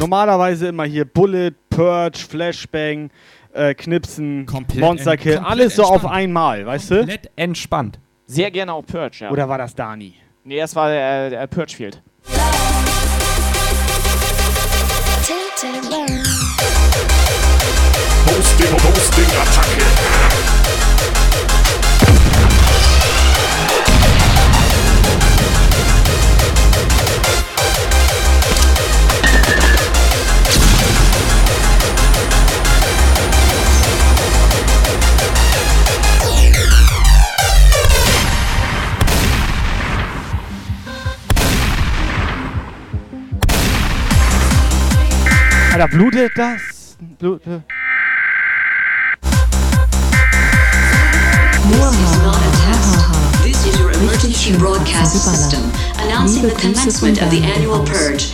Normalerweise immer hier Bullet, Purge, Flashbang, äh, Knipsen, Monster Kill, komplett alles so auf entspannt. einmal, weißt du? Komplett entspannt. Sehr gerne auch Purge, ja. Oder war das Dani? Nee, das war der, der Purge Field. Hosting, Hosting, Attacke. Alter, blutet das? Blutet. Äh. This is your emergency broadcast system announcing the commencement of the annual purge.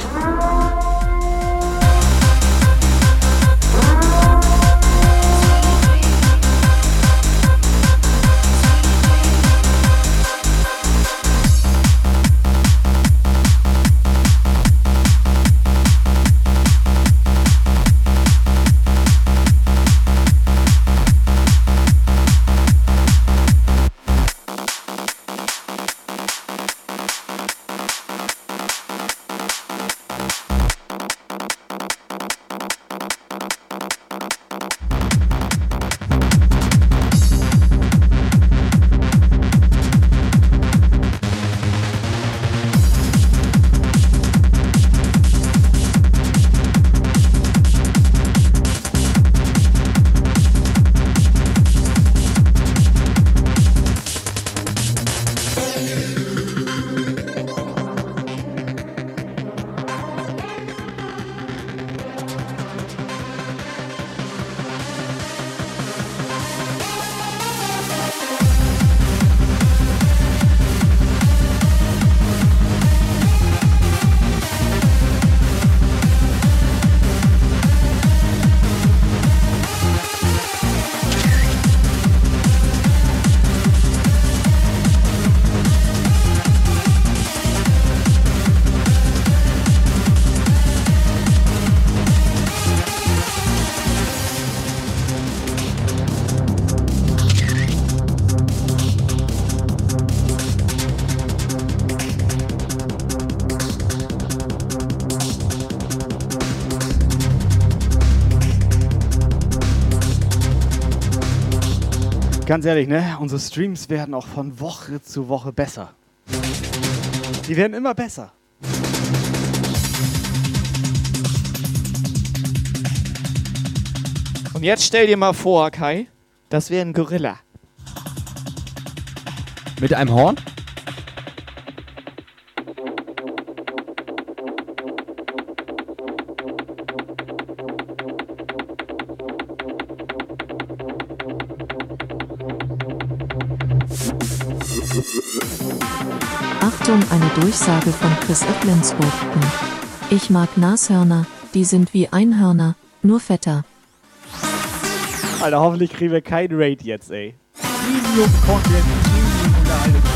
Ganz ehrlich, ne? Unsere Streams werden auch von Woche zu Woche besser. Die werden immer besser. Und jetzt stell dir mal vor, Kai, das wäre ein Gorilla. Mit einem Horn? Durchsage von Chris Öpplenskoten. Ich mag Nashörner, die sind wie Einhörner, nur fetter. Alter, hoffentlich kriegen wir kein Raid jetzt, ey. Premium-Content, Premium-Unterhaltung.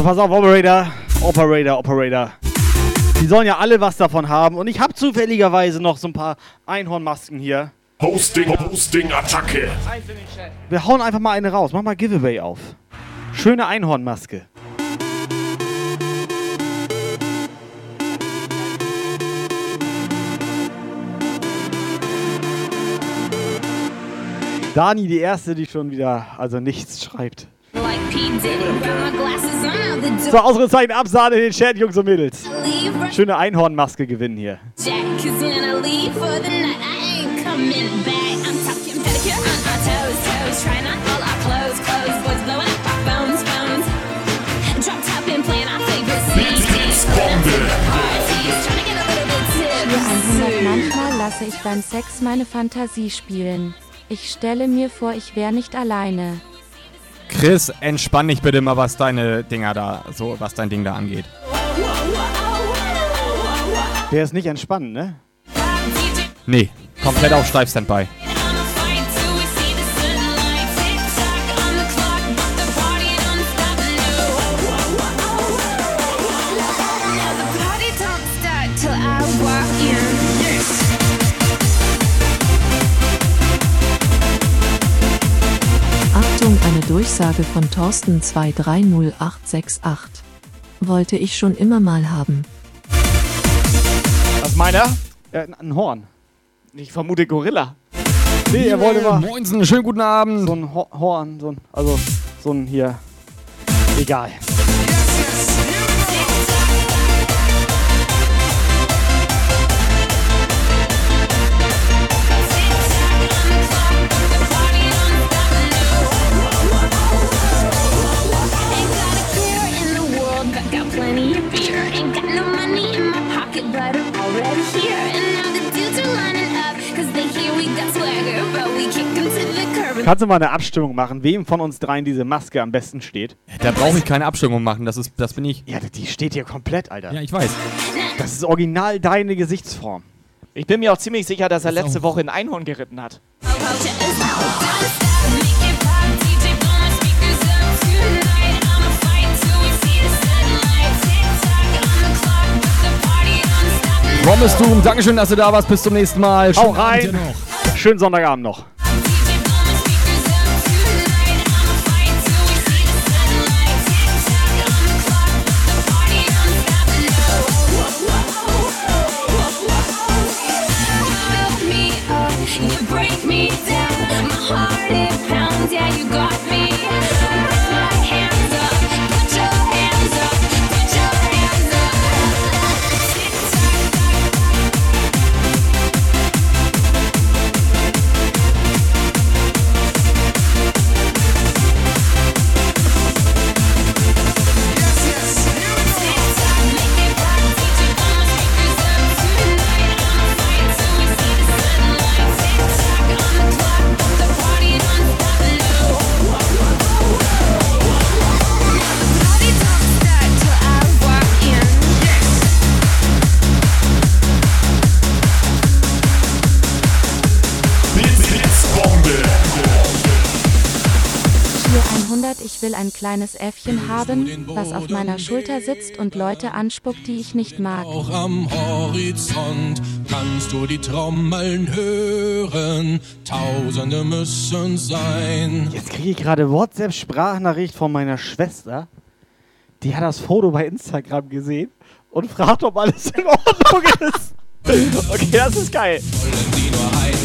So, pass auf, Operator. Operator, Operator. Die sollen ja alle was davon haben. Und ich habe zufälligerweise noch so ein paar Einhornmasken hier. Hosting, Hosting, Attacke. Wir hauen einfach mal eine raus. Mach mal Giveaway auf. Schöne Einhornmaske. Dani, die erste, die schon wieder also nichts schreibt. So. Ausrufezeichen, Absahne in den Chat, Jungs und Mädels. Schöne Einhornmaske gewinnen hier. Jack, cause when I leave for the night, I ain't coming back. I'm talking pedicure on our toes, toes. Trying on all our clothes, clothes. Boys blowing up our phones, phones. Drop top and playing our favorite CDs. Parties, trying to get a little bit Für 100 tipsy. manchmal lasse ich beim Sex meine Fantasie spielen. Ich stelle mir vor, ich wäre nicht alleine. Chris, entspann dich bitte mal, was deine Dinger da, so, was dein Ding da angeht. Der ist nicht entspannen, ne? Nee, komplett auf Steif-Standby. Durchsage von Thorsten 230868. Wollte ich schon immer mal haben. Was meint er? Ja, ein Horn. Ich vermute Gorilla. Nee, er wollte mal. Moinsen, schönen guten Abend. So ein Ho Horn, so ein, also so ein hier. Egal. Kannst du mal eine Abstimmung machen, wem von uns dreien diese Maske am besten steht? Da brauche ich keine Abstimmung machen, das, ist, das bin ich. Ja, die steht hier komplett, Alter. Ja, ich weiß. Das ist original deine Gesichtsform. Ich bin mir auch ziemlich sicher, dass er letzte Woche ein Einhorn geritten hat. Promise Doom, Dankeschön, dass du da warst. Bis zum nächsten Mal. Hau Schönen Abend rein. Schönen Sonntagabend noch. You got me. Ich will ein kleines Äffchen haben, was auf meiner Schulter sitzt und Leute anspuckt, die ich nicht mag. Auch am Horizont kannst du die Trommeln hören. Tausende müssen sein. Jetzt kriege ich gerade WhatsApp-Sprachnachricht von meiner Schwester. Die hat das Foto bei Instagram gesehen und fragt, ob alles in Ordnung ist. Okay, das ist geil. Die nur eins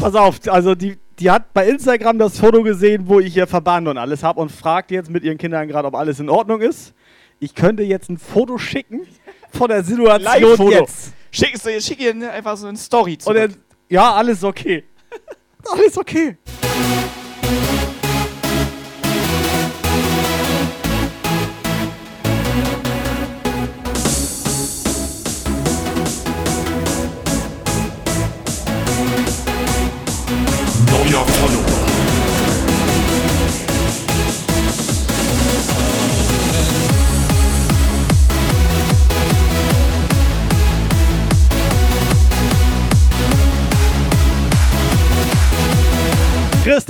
Pass auf, also die, die hat bei Instagram das Foto gesehen, wo ich ihr Verband und alles habe und fragt jetzt mit ihren Kindern gerade, ob alles in Ordnung ist. Ich könnte jetzt ein Foto schicken von der Situation jetzt. Schickst du, schick ihr einfach so eine Story Und dann, ja, alles okay. alles okay.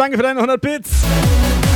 Danke für deine 100 Bits.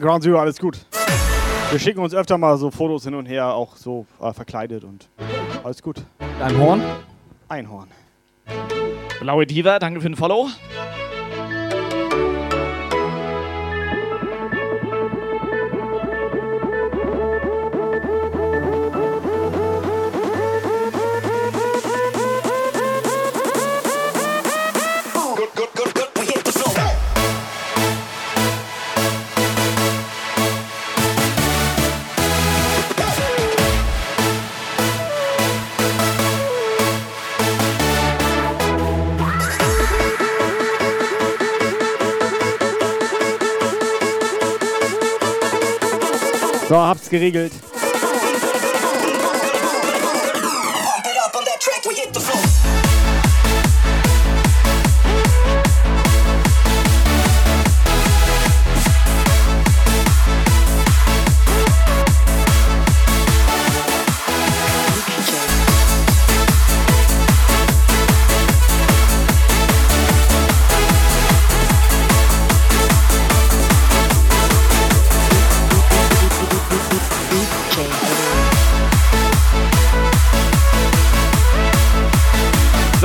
Ground Zero, alles gut. Wir schicken uns öfter mal so Fotos hin und her, auch so äh, verkleidet und alles gut. Ein Horn? Einhorn. Blaue Diva, danke für den Follow. So, hab's geregelt.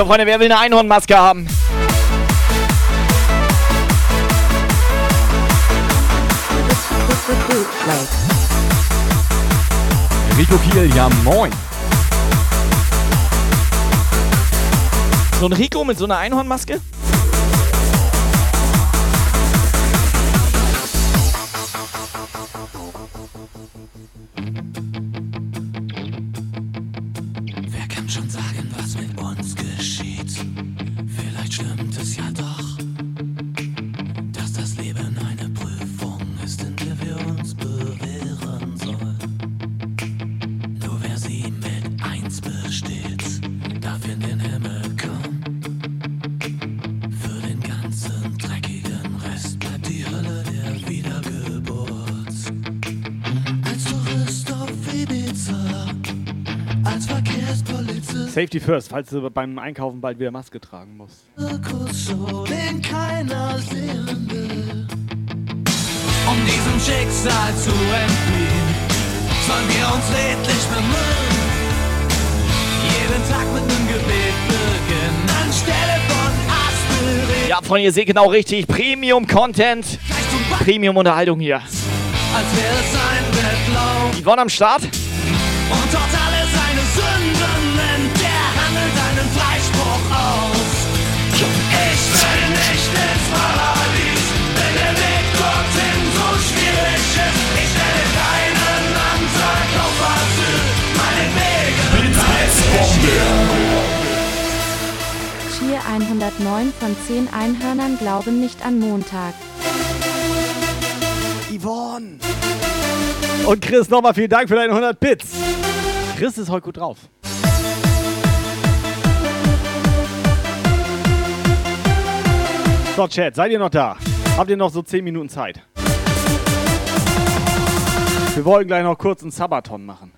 So, Freunde, wer will eine Einhornmaske haben? Rico Kiel, ja moin. So ein Rico mit so einer Einhornmaske? Safety first, falls du beim Einkaufen bald wieder Maske tragen musst. Den keiner sehen will. Um diesem Schicksal zu entfliehen, sollen wir uns redlich bemühen. Jeden Tag mit einem Gebet beginnen, anstelle von Aspirin. Ja, Freunde, ihr seht genau richtig. Premium-Content. Premium-Unterhaltung hier. Als wäre es ein Wettlauf. Yvonne am Start. Cheer 109 von 10 Einhörnern glauben nicht an Montag. Yvonne! Und Chris, nochmal vielen Dank für deine 100 Bits. Chris ist heute gut drauf. So, Chat, seid ihr noch da? Habt ihr noch so 10 Minuten Zeit? Wir wollen gleich noch kurz einen Sabaton machen.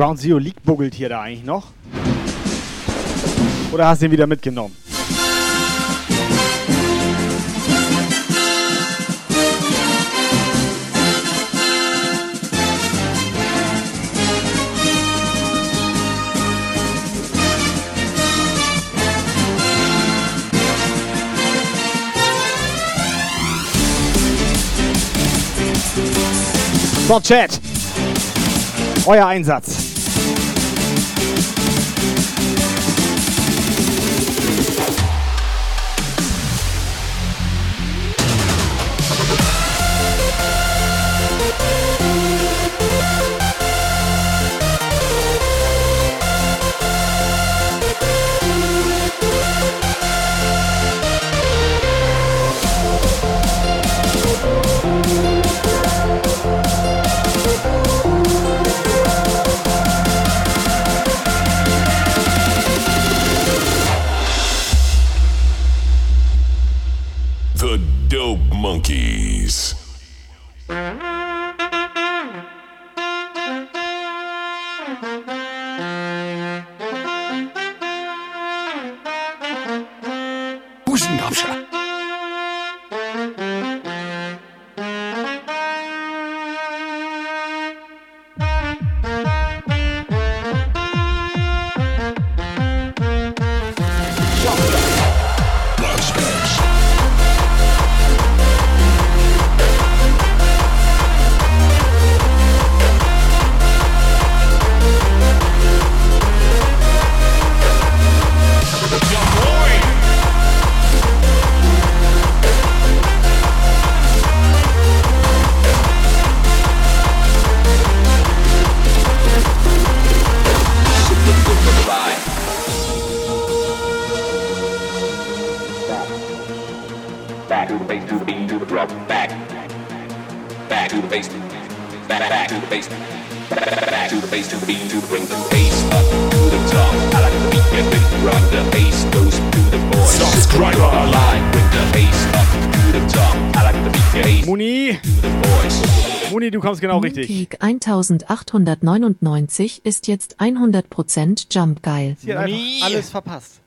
Ground Zero League buggelt hier da eigentlich noch? Oder hast du ihn wieder mitgenommen? So, Chat. Euer Einsatz. Kommst genau richtig. Mooncake 1899 ist jetzt 100% Jump geil. Sie hat einfach alles verpasst.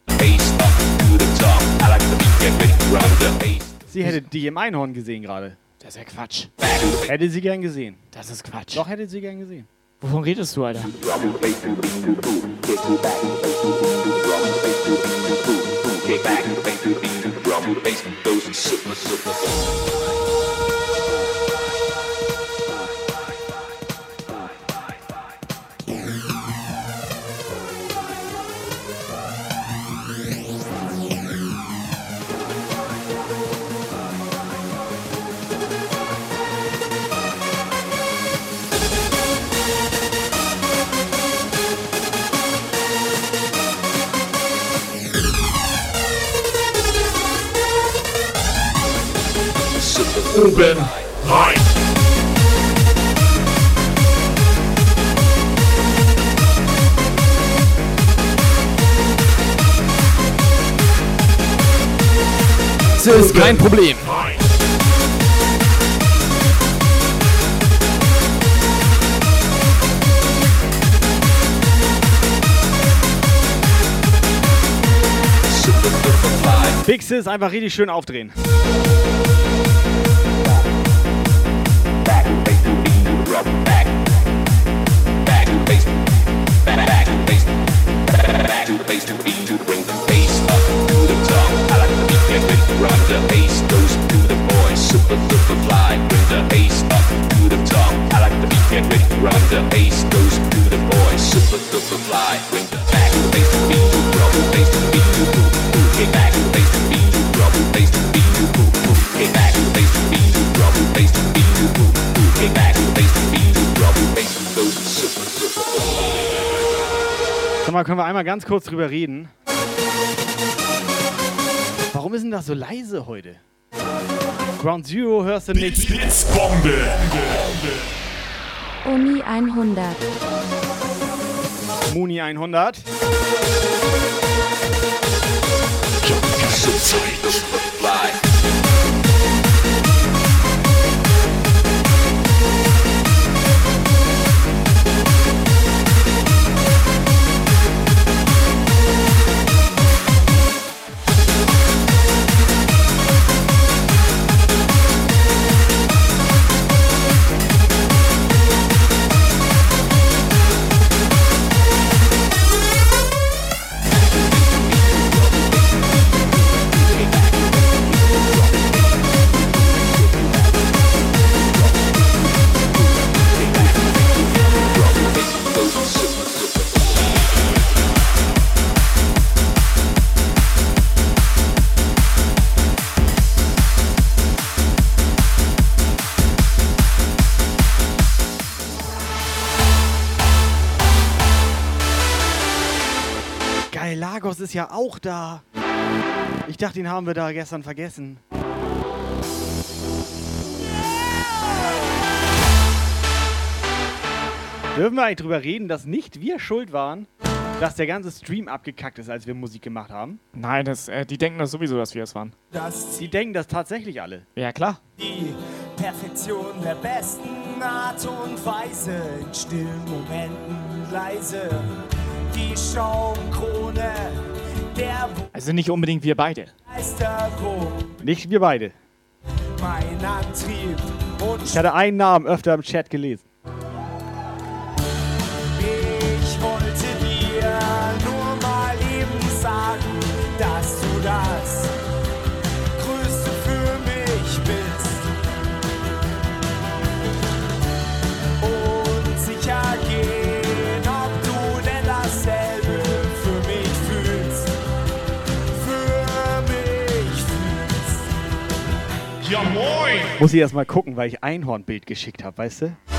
Sie hätte die im Einhorn gesehen gerade. Das ist ja Quatsch. Hätte sie gern gesehen. Das ist Quatsch. Doch, hätte sie gern gesehen. Wovon redest du, Alter? Oben rein. Das ist kein Problem. Fixes einfach richtig schön aufdrehen. To the bass, to the beat, to the the bass up to the top. I like the beat, to run. The bass goes to the voice. Super, super fly. Bring the bass up to the top. I like the beat, to run. The bass goes to the voice. Super, super fly. Bring the back to the bass, to the beat, to the. To the bass, to the beat, to the boom. Get back to the bass, to the beat, to the. To the bass, to the beat, to the boom. Get back to the bass, to the beat, to the. To the bass, to the beat, to the boom. Get back to the bass, to the beat, to the. To the bass super, Sag mal, können wir einmal ganz kurz drüber reden? Warum ist denn das so leise heute? Ground Zero hörst du nicht. Blitzbombe. Uni 100. Muni 100. Lagos ist ja auch da. Ich dachte, den haben wir da gestern vergessen. Dürfen wir eigentlich drüber reden, dass nicht wir schuld waren, dass der ganze Stream abgekackt ist, als wir Musik gemacht haben? Nein, das, äh, die denken das sowieso, dass wir es waren. Die denken das tatsächlich alle. Ja, klar. Die Perfektion der besten Art und Weise, in stillen Momenten leise. Die Schaumkrone Also nicht unbedingt wir beide. Nicht wir beide. mein Antrieb und Ich hatte einen Namen öfter im Chat gelesen. Ich wollte dir nur mal eben sagen, dass du das Muss ich erst mal gucken, weil ich Einhornbild geschickt habe, weißt du?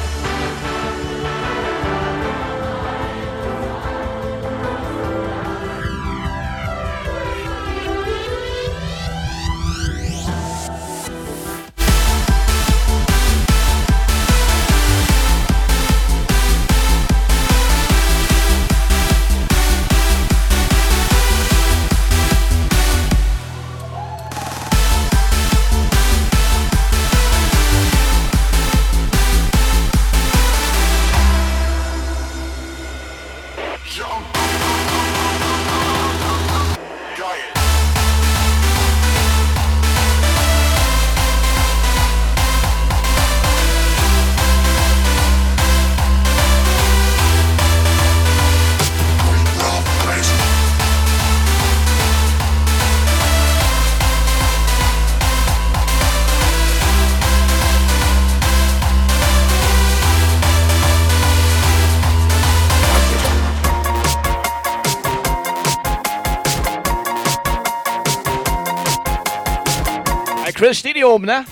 Oben, ne?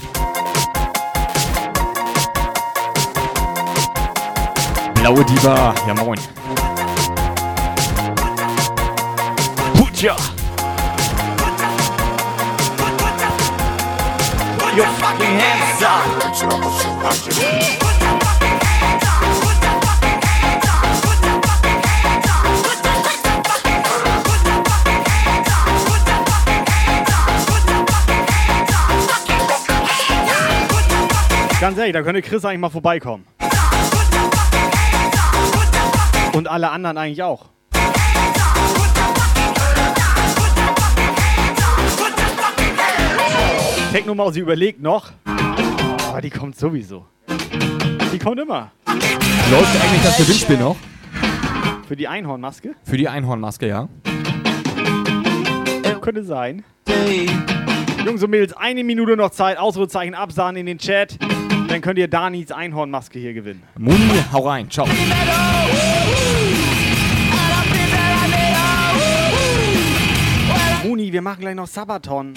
Blaue Diva. Ja, moin. Putja. Your fucking hands Ganz ehrlich, da könnte Chris eigentlich mal vorbeikommen. Und alle anderen eigentlich auch. Technomaus, sie überlegt noch. Aber die kommt sowieso. Die kommt immer. Läuft eigentlich das Gewinnspiel noch? Für die Einhornmaske? Für die Einhornmaske, ja. Könnte sein. Jungs und Mädels, eine Minute noch Zeit. Ausrufezeichen absahen in den Chat. Dann könnt ihr Danis Einhornmaske hier gewinnen. Muni, hau rein. Ciao. Muni, wir machen gleich noch Sabaton.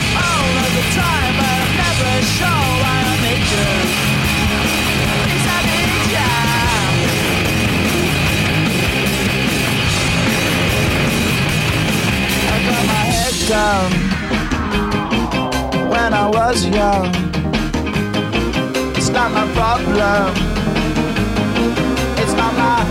down when I was young. Not my problem. It's not my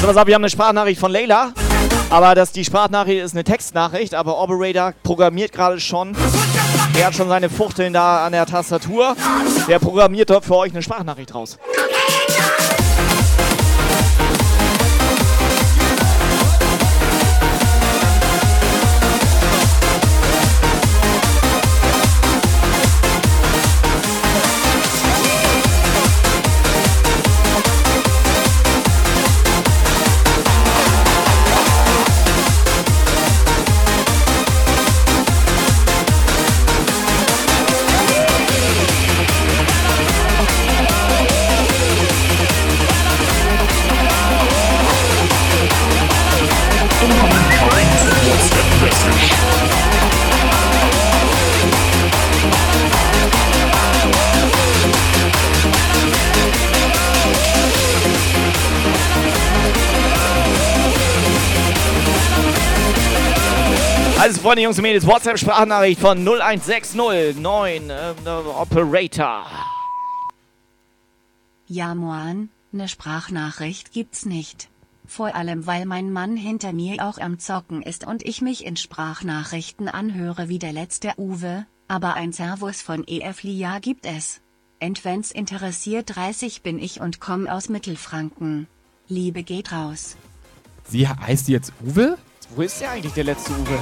So, pass auf, wir haben eine Sprachnachricht von Leila. Aber das, die Sprachnachricht ist eine Textnachricht, aber Operator programmiert gerade schon. Er hat schon seine Fuchteln da an der Tastatur. Der programmiert dort für euch eine Sprachnachricht raus. Also, Freunde, Jungs und Mädels, WhatsApp-Sprachnachricht von 01609 äh, Operator. Ja, Moan, ne Sprachnachricht gibt's nicht. Vor allem, weil mein Mann hinter mir auch am Zocken ist und ich mich in Sprachnachrichten anhöre wie der letzte Uwe, aber ein Servus von EF Lia gibt es. Und wenn's interessiert 30 bin ich und komm aus Mittelfranken. Liebe geht raus. Sie heißt jetzt Uwe? Wo ist der eigentlich, der letzte Uwe?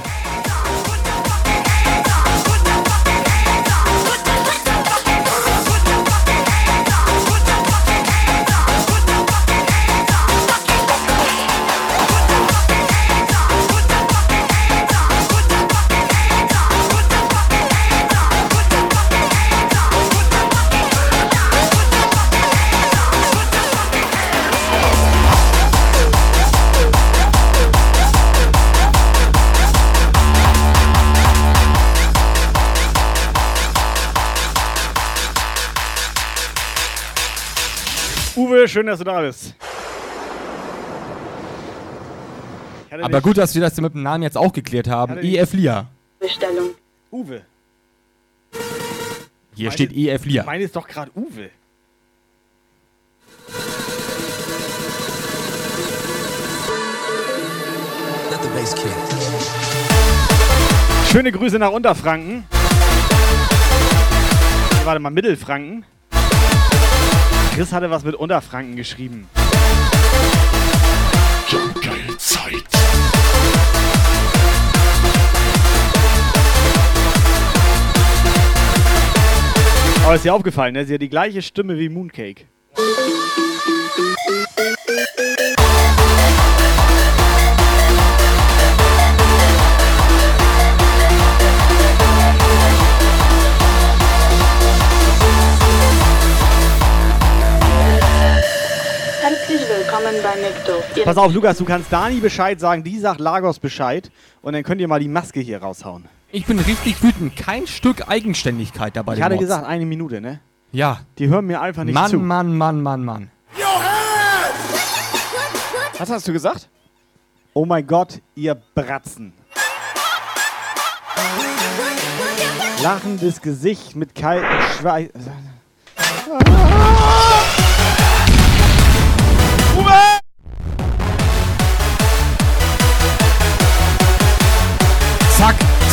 Uwe, schön, dass du da bist. Aber gut, dass wir das mit dem Namen jetzt auch geklärt haben. EF Lia. Bestellung. Uwe. Hier steht EF Lia. Meine ist doch gerade Uwe. Let the bass kick. Schöne Grüße nach Unterfranken. Warte mal, Mittelfranken. Chris hatte was mit Unterfranken geschrieben. Zeit. Aber ist dir aufgefallen, ne? Sie hat die gleiche Stimme wie Mooncake. Willkommen bei McDo. Ihr Pass auf, Lukas, du kannst Dani Bescheid sagen, die sagt Lagos Bescheid und dann könnt ihr mal die Maske hier raushauen. Ich bin richtig wütend. Kein Stück Eigenständigkeit dabei. Ich hatte gesagt, eine Minute, ne? Ja. Die hören mir einfach nicht Mann, zu. Mann, Mann, Mann, Mann. Was hast du gesagt? Oh mein Gott, ihr Bratzen. Lachendes Gesicht mit kalten Schweiß.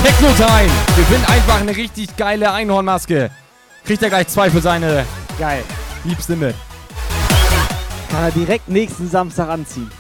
Techno-Time. Gewinnt einfach eine richtig geile Einhornmaske. Kriegt er gleich zwei für seine Geil. Liebste mit. Kann er direkt nächsten Samstag anziehen.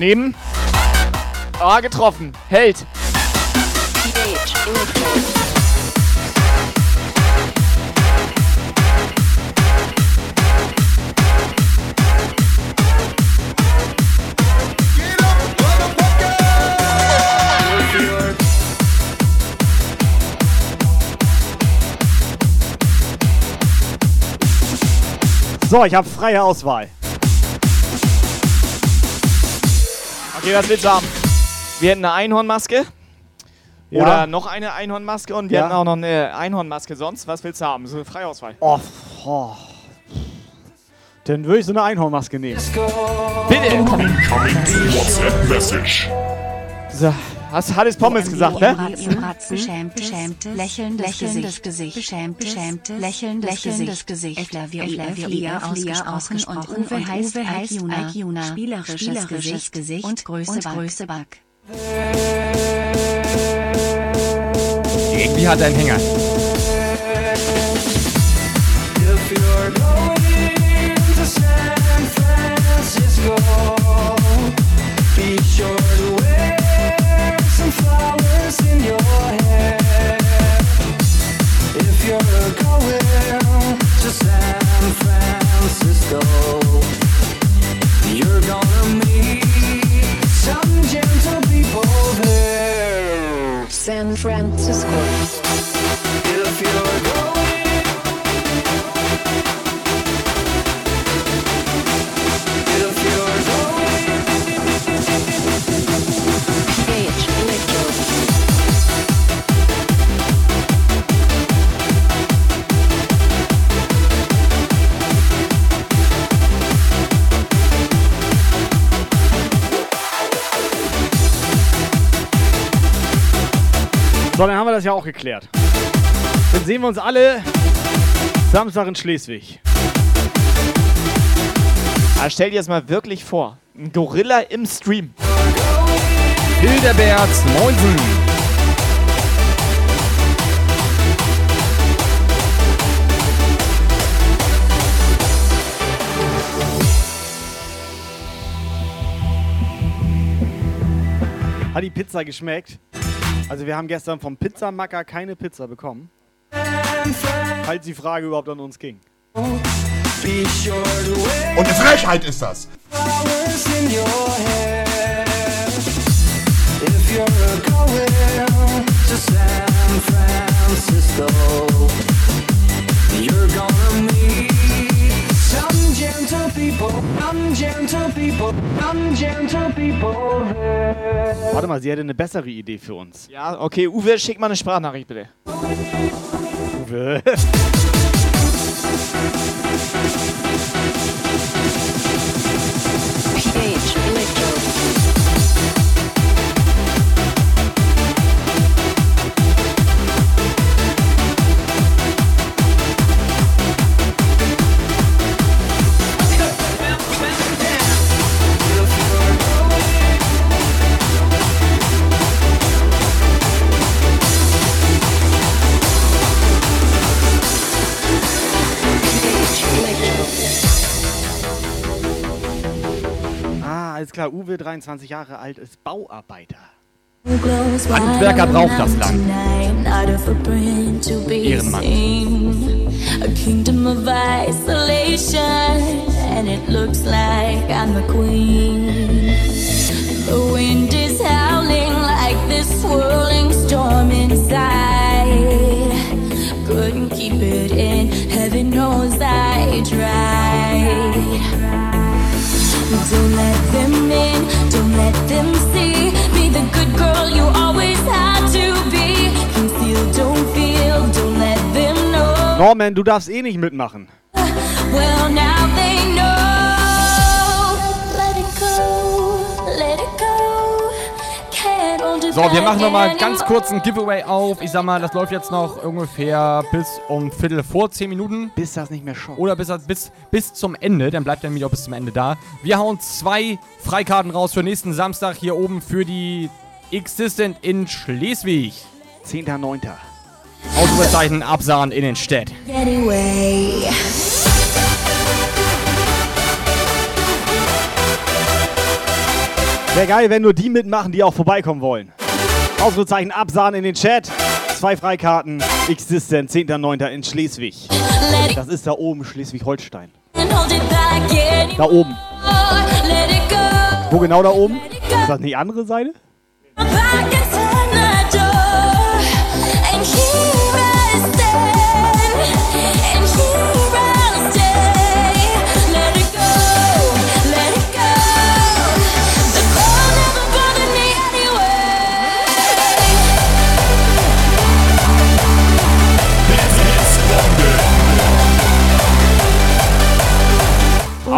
Daneben. Ah, getroffen. Held. So, ich habe freie Auswahl. Okay, was willst du haben? Wir hätten eine Einhornmaske. Ja. Oder noch eine Einhornmaske und wir Ja. hätten auch noch eine Einhornmaske sonst. Was willst du haben? So eine Freiauswahl. Oh, oh. Dann würde ich so eine Einhornmaske nehmen. Bitte! WhatsApp Message. So, hast Hannes Pommes gesagt, ne? Beschämt, beschämte, lächelndes, lächelndes Gesicht. Beschämt, beschämte, lächelndes, lächelndes Gesicht. Love you, ausgesprochen. Und Uwe heißt Aikuna. Spielerisches Gesicht und Größe Größe Back. Irgendwie hat er einen Hänger. Das ja auch geklärt. Dann sehen wir uns alle Samstag in Schleswig. Aber Ah, stell dir das mal wirklich vor. Ein Gorilla im Stream. Hildebert Moinsen. Hat die Pizza geschmeckt? Also wir haben gestern vom Pizzamacker keine Pizza bekommen. Falls die Frage überhaupt an uns ging. Und eine Frechheit ist das. You're gonna meet some gentle people, some gentle people, some gentle people there. Warte mal, sie hätte eine bessere Idee für uns. Ja, okay, Uwe, schick mal eine Sprachnachricht bitte. Uwe. Klar. Uwe, 23 Jahre alt, ist Bauarbeiter. Handwerker braucht das Land. Ehrenmann. A kingdom of isolation, and it looks like I'm the queen. The wind is howling like this swirling storm inside. Couldn't keep it in, heaven knows I tried. Don't let them in, don't let them see. Be the good girl you always had to be. Conceal, don't feel, don't let them know. Norman, du darfst eh nicht mitmachen. Well, now they know. So, wir machen nochmal ganz kurz ein Giveaway auf. Ich sag mal, das läuft jetzt noch ungefähr bis um Viertel vor 10 Minuten. Bis das nicht mehr schockt. Oder bis, bis, bis zum Ende. Dann bleibt er nämlich auch bis zum Ende da. Wir hauen zwei Freikarten raus für nächsten Samstag hier oben für die Existent in Schleswig. 10.9. Ausrufezeichen Absahen in den Städt. Anyway. Wäre geil, wenn nur die mitmachen, die auch vorbeikommen wollen. Ausrufezeichen Absahen in den Chat. Zwei Freikarten. Existent, 10.9. in Schleswig. Das ist da oben Schleswig-Holstein. Da oben. Wo genau da oben? Ist das die andere Seite?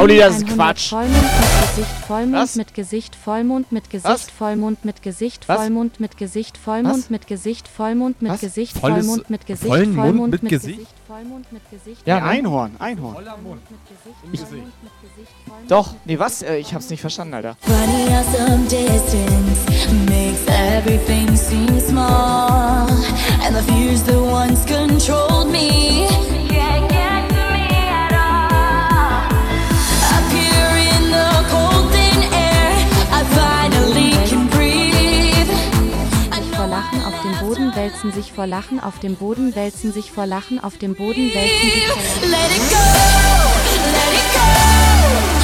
Audi, das ist 100 Quatsch. Vollmond mit Gesicht, Vollmond Was? mit Gesicht, Vollmond mit Gesicht, Was? Vollmond mit Gesicht? Vollmond mit Gesicht, Vollmond mit Gesicht, Vollmond mit? Gesicht, Vollmond mit Gesicht, Vollmond mit mit Gesicht? Gesicht, Vollmond mit Gesicht. Ja, ne? Einhorn, Einhorn. Doch, nee, was? Äh, ich hab's nicht verstanden, Alter. Makes everything seem small. And the fears that once controlled me wälzen sich vor Lachen auf dem Boden wälzen sich vor Lachen auf dem Boden wälzen sich vor Lachen. Let it go, let it go.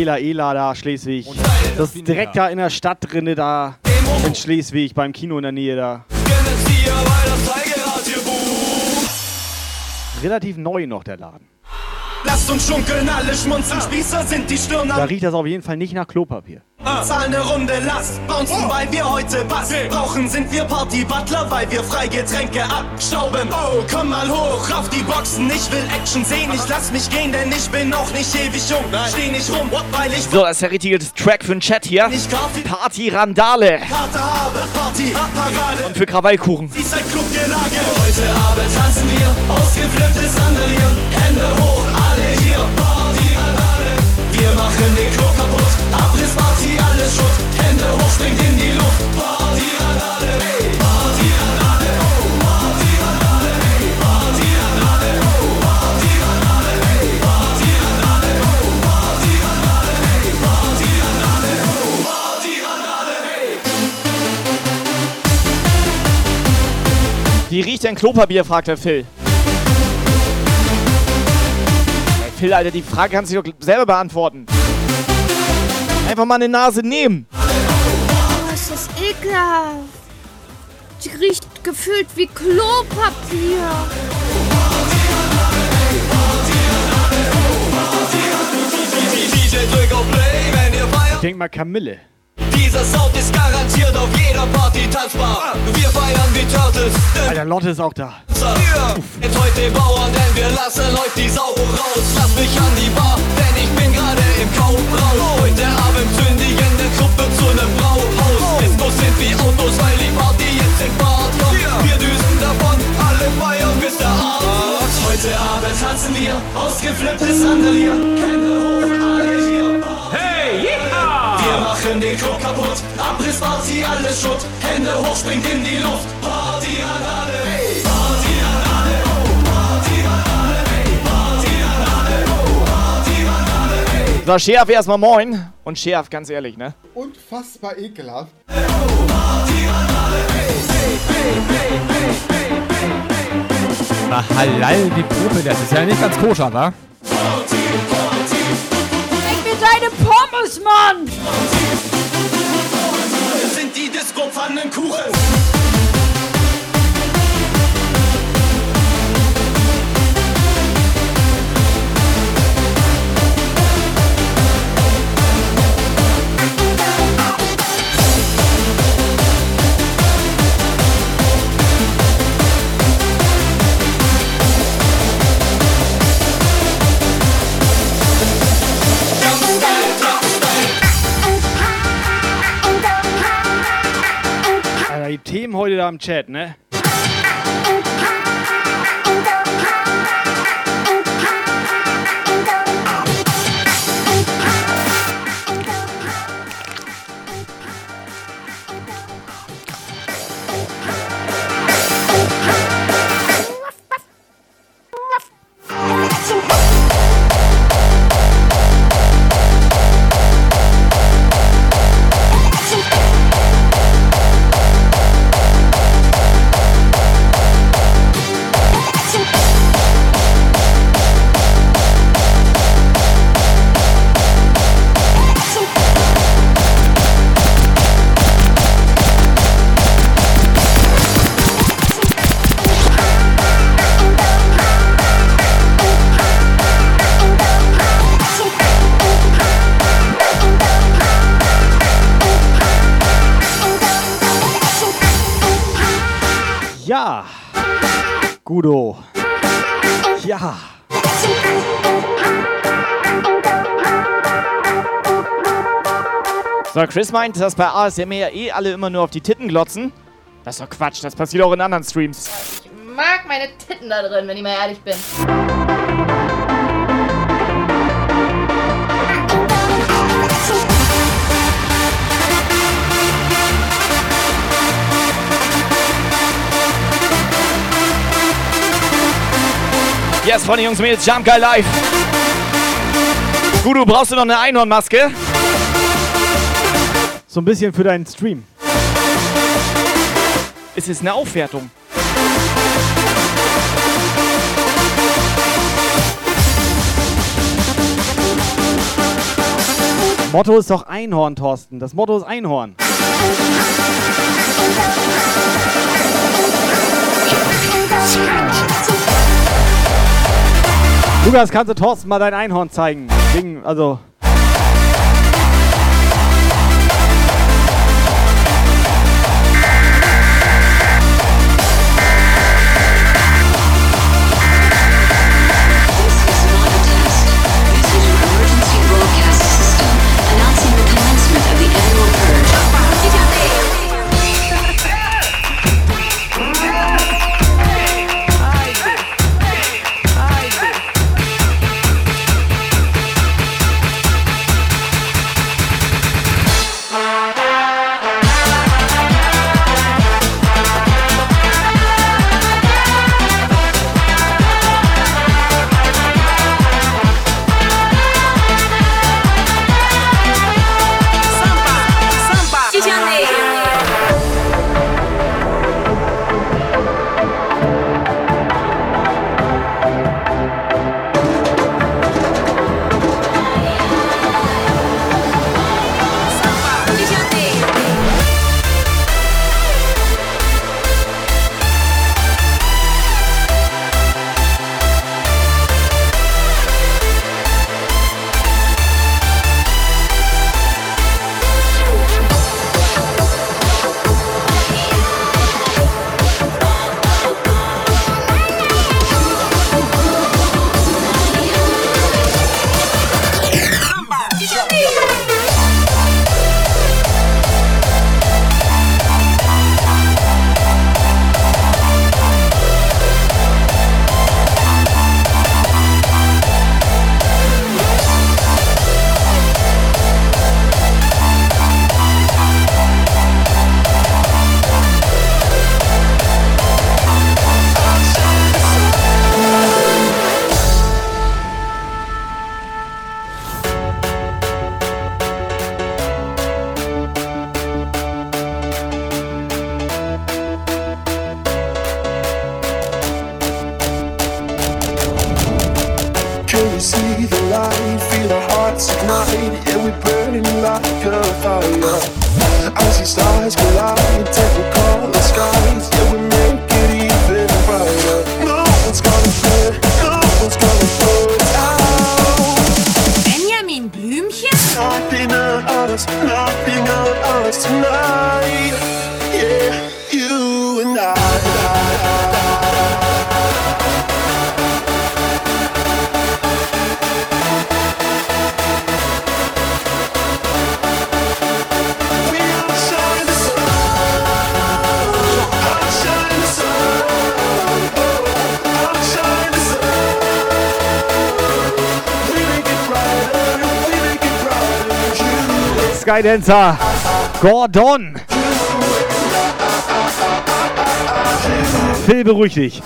Ela, Ela da, Schleswig. Das ist direkt da in der Stadt drinne da in Schleswig, beim Kino in der Nähe da. Relativ neu noch der Laden. Lasst uns schunkeln, alle schmunzeln, Spießer sind die Stirn Da riecht das auf jeden Fall nicht nach Klopapier. Zahlen eine Runde, lasst bouncen, weil wir heute Bass brauchen. Sind wir Party-Butler, weil wir Freigetränke abstauben. Oh, komm mal hoch auf die Boxen, ich will Action sehen. Ich lass mich gehen, denn ich bin noch nicht ewig jung. Steh nicht rum, weil ich So, das ist der richtige Track für den Chat hier. Party Randale. Karte habe, Party. Und für Krawallkuchen. Dies ein Clubgelage. Heute Abend tanzen wir, ausgeflipptes Randalieren. Hände hoch, Wir machen den Club kaputt, alles Schutt. Hände hoch, springt in die Luft. Party Randale, hey. Party Randale, oh. Party Randale, hey. Party Randale, oh. Party Randale, hey. Party Randale, oh. Party Randale, hey. Party Randale, oh. Party hey. Wie riecht denn Klopapier, fragt der Phil. Phil, Alter, die Frage kannst du dir doch selber beantworten. Einfach mal eine Nase nehmen. Oh, ist das ekelhaft. Die riecht gefühlt wie Klopapier. Ich denk mal Kamille. Dieser Sound ist garantiert auf jeder Party tanzbar. Wir feiern wie Turtles. Alter, Lotte ist auch da. Jetzt heute Bauern, denn wir lassen euch die Sau raus. Lass mich an die Bar, denn ich bin gerade im Kaufrausch. Heute Abend zündigen der Club wird zu einem Brauhaus. Discos sind wie Autos, weil die Party jetzt in Fahrt kommt. Wir düsen davon, alle feiern bis der Abend. Heute Abend tanzen wir, ausgeflipptes Randalieren. Hände hoch, alle machen den Club kaputt, Abrissparty, alles Schutt. Hände hoch, springt in die Luft. Party an alle, hey. Party an alle, oh. Party an alle, hey. Party an alle, oh. Party an alle, hey. So, Scherf erstmal moin. Und Scherf, ganz ehrlich, ne? Unfassbar ekelhaft. Na, halal, die Puppe, das ist ja nicht ganz koscher, wa? Deine Pommes, Mann! sind die Disco-Pfannenkuchen. Themen heute da im Chat, ne? Gudo. Ja. So, Chris meint, dass bei ASMR ja eh alle immer nur auf die Titten glotzen. Das ist doch Quatsch, das passiert auch in anderen Streams. Ich mag meine Titten da drin, wenn ich mal ehrlich bin. Yes, von den Jungs und Mädels, Jump Guy Live. Gudu, brauchst du noch eine Einhornmaske? So ein bisschen für deinen Stream. Es ist eine Aufwertung. Motto ist doch Einhorn, Thorsten. Das Motto ist Einhorn. Lukas, kannst du Thorsten mal dein Einhorn zeigen? Wegen, also. Skydancer. Gordon. Phil, beruhig dich.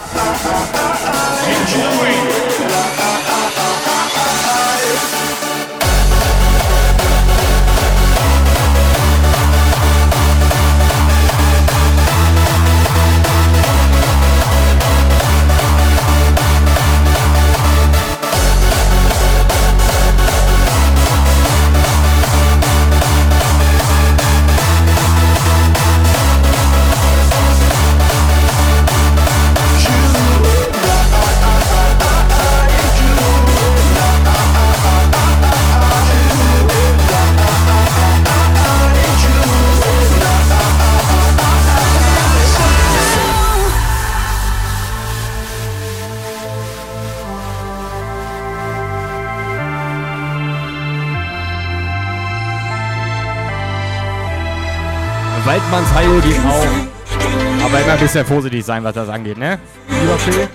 Geht auch. Aber immer ein bisschen vorsichtig sein, was das angeht, ne? Lieber Phil.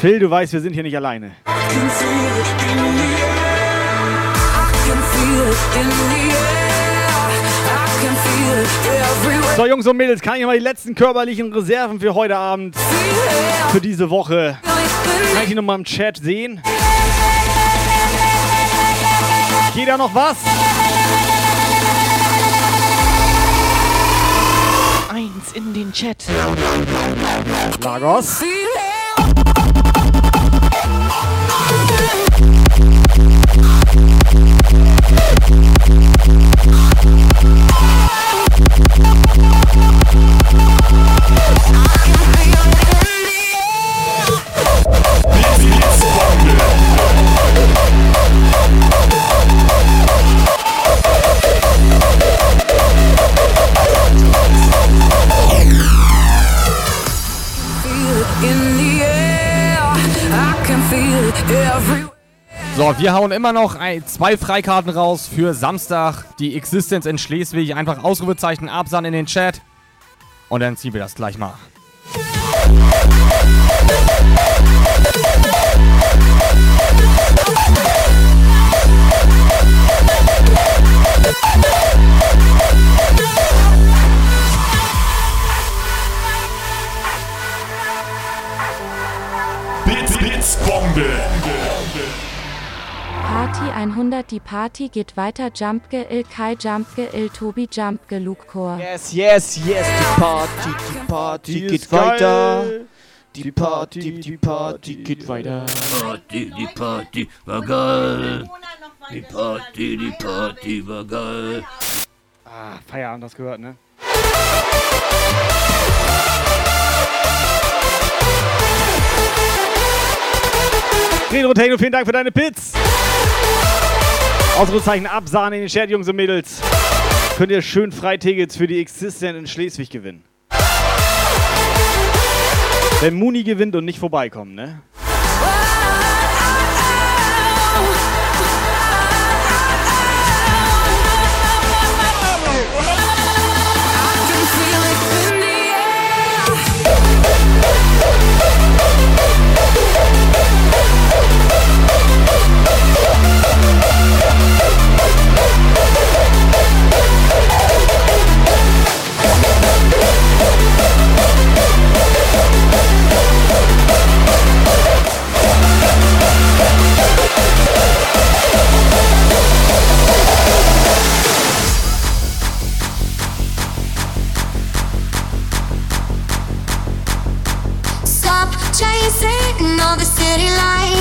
Phil, du weißt, wir sind hier nicht alleine. So, Jungs und Mädels, kann ich mal die letzten körperlichen Reserven für heute Abend, für diese Woche, kann ich die nochmal im Chat sehen? Geht da noch was? in den Chat. Lagos. So, wir hauen immer noch ein, zwei Freikarten raus für Samstag. Die Existence in Schleswig. Einfach Ausrufezeichen absahen in den Chat. Und dann ziehen wir das gleich mal. Party 100 Die Party geht weiter Jumpge Il Kai Jumpge Il Tobi Jumpge Luke Core. Yes, yes, yes, die Party, die Party Die geht ist geil. weiter. Die Party, die Party geht weiter. Party, die Party war geil. Die Party, die Party war geil. Ah, Feierabend, das gehört, ne? Retro Techno, vielen Dank für deine Pits. Ausrufezeichen absahen in den Chat, Jungs und Mädels. Könnt ihr schön Freitickets für die Existent in Schleswig gewinnen. Wenn Muni gewinnt und nicht vorbeikommen, ne?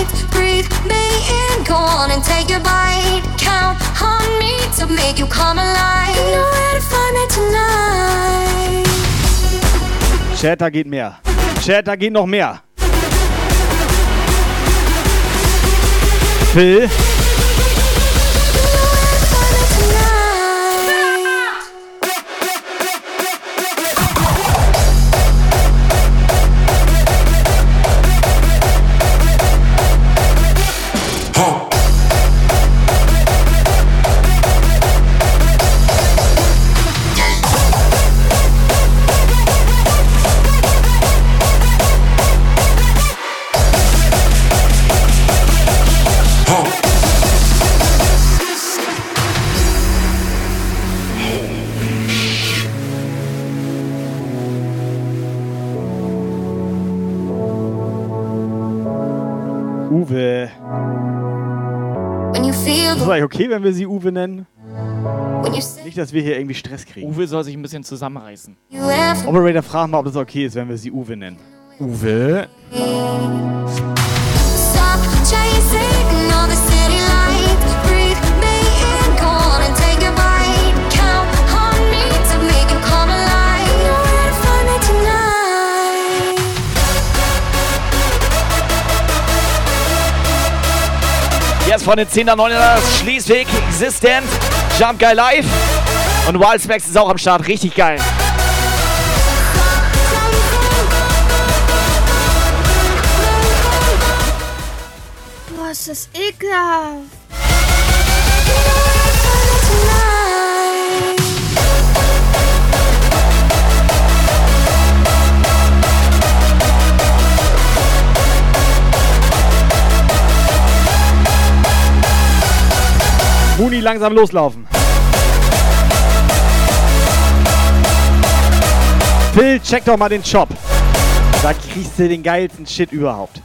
Lights. Breathe me in, go on and take a bite. Count on me to make you come alive. You know where to find me tonight. Chat, geht mehr. Chat, geht noch mehr. Phil. Eigentlich okay, wenn wir sie Uwe nennen? Nicht, dass wir hier irgendwie Stress kriegen. Uwe soll sich ein bisschen zusammenreißen. Operator, frag mal, ob das okay ist, wenn wir sie Uwe nennen. Uwe. Von den 10er, 9er Schleswig, Existent, Jump Guy Live. Und Wild Specs ist auch am Start, richtig geil. Boah, ist das ekelhaft. Muni, langsam loslaufen. Phil, check doch mal den Shop. Da kriegst du den geilsten Shit überhaupt.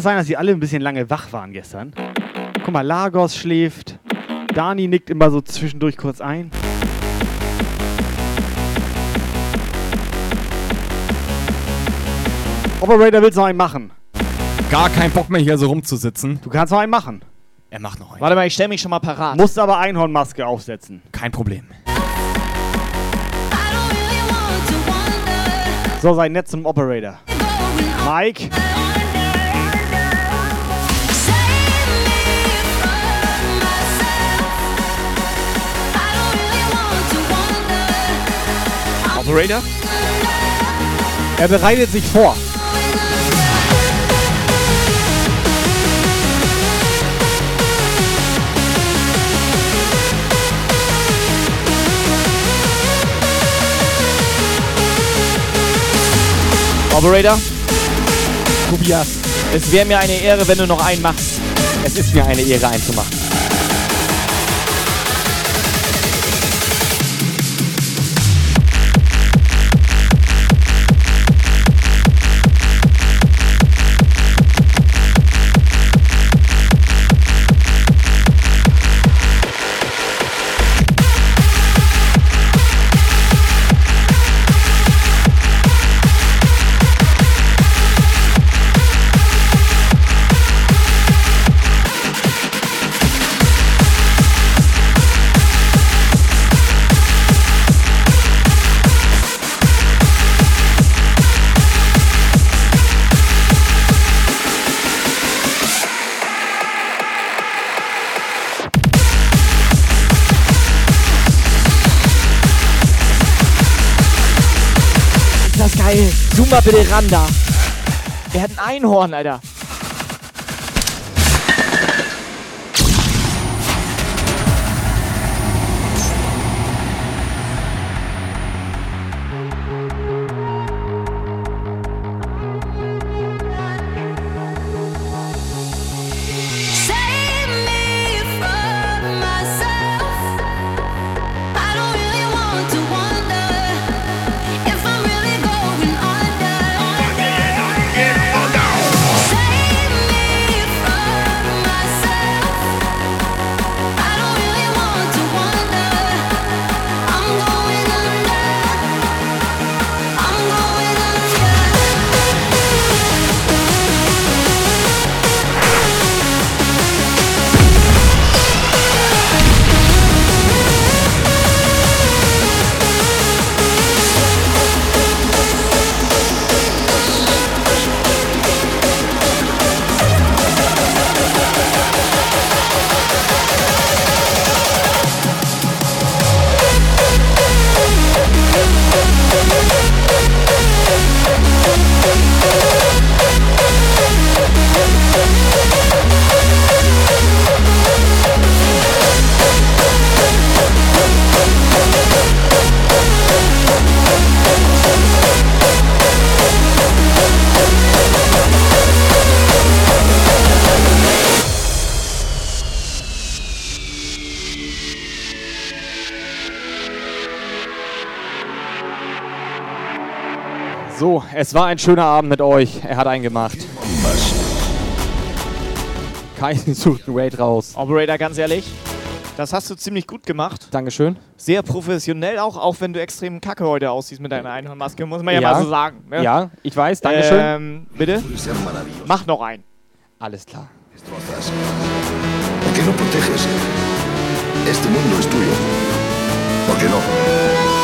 Das sein, dass sie alle ein bisschen lange wach waren gestern? Guck mal, Lagos schläft. Dani nickt immer so zwischendurch kurz ein. Operator willst noch einen machen. Gar keinen Bock mehr hier so rumzusitzen. Du kannst noch einen machen. Er macht noch einen. Warte mal, ich stell mich schon mal parat. Musst aber Einhornmaske aufsetzen. Kein Problem. So, sei nett zum Operator. Mike. Operator? Er bereitet sich vor. Operator? Tobias. Es wäre mir eine Ehre, wenn du noch einen machst. Es ist mir eine Ehre, einen zu machen. Mal bitte ran da. Hat ein Einhorn, Alter. Es war ein schöner Abend mit euch. Er hat einen gemacht. Kai sucht einen Raid raus. Operator, ganz ehrlich, das hast du ziemlich gut gemacht. Dankeschön. Sehr professionell auch, auch wenn du extrem kacke heute aussiehst mit deiner Einhornmaske, muss man ja, Ja. mal so sagen. Ne? Ja, ich weiß, Dankeschön. Ähm, bitte? Mach noch einen. Alles klar. ¿Por qué no proteges? Este mundo es tuyo. ¿Por qué no?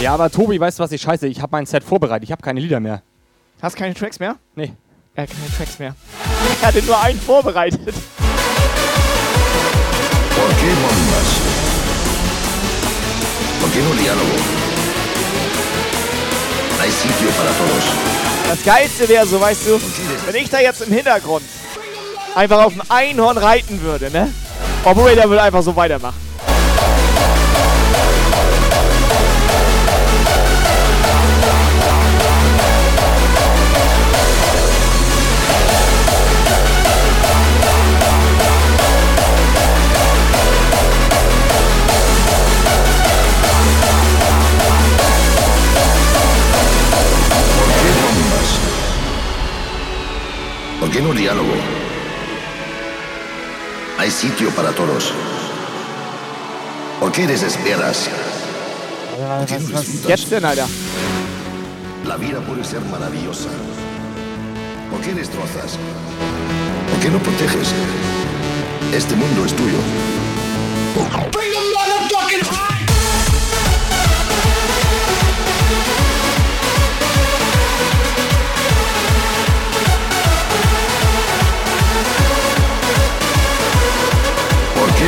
Ja, aber Tobi, weißt du was ich scheiße? Ich habe mein Set vorbereitet. Ich habe keine Lieder mehr. Hast keine Tracks mehr? Nee. Er hat keine Tracks mehr. Er hatte nur einen vorbereitet. ¿Por qué bombas? ¿Por qué no diálogo? Hay sitio para todos. Das Geilste wäre so, weißt du, wenn ich da jetzt im Hintergrund einfach auf dem Einhorn reiten würde, ne? Obwohl der würde einfach so weitermachen. ¿Por qué no diálogo? Hay sitio para todos. ¿Por qué desesperas? ¿Por qué no disfrutas? Jetzt denn, Alter? La vida puede ser maravillosa. ¿Por qué destrozas? ¿Por qué no proteges? Este mundo es tuyo. ¿Por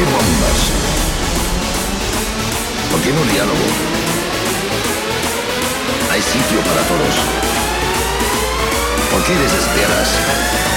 bombas? ¿Por qué no diálogo? Hay sitio para todos. ¿Por qué desesperas?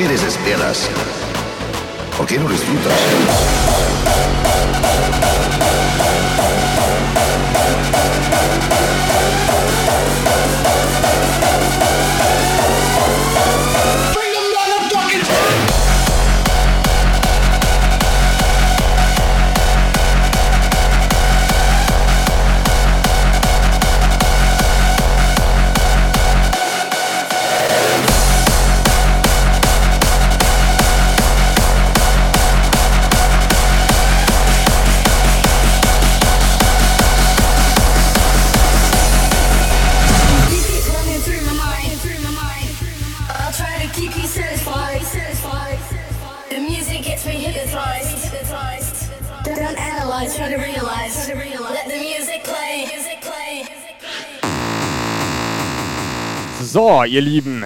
qué les esperas? ¿Por qué no les disfrutas? So, ihr Lieben.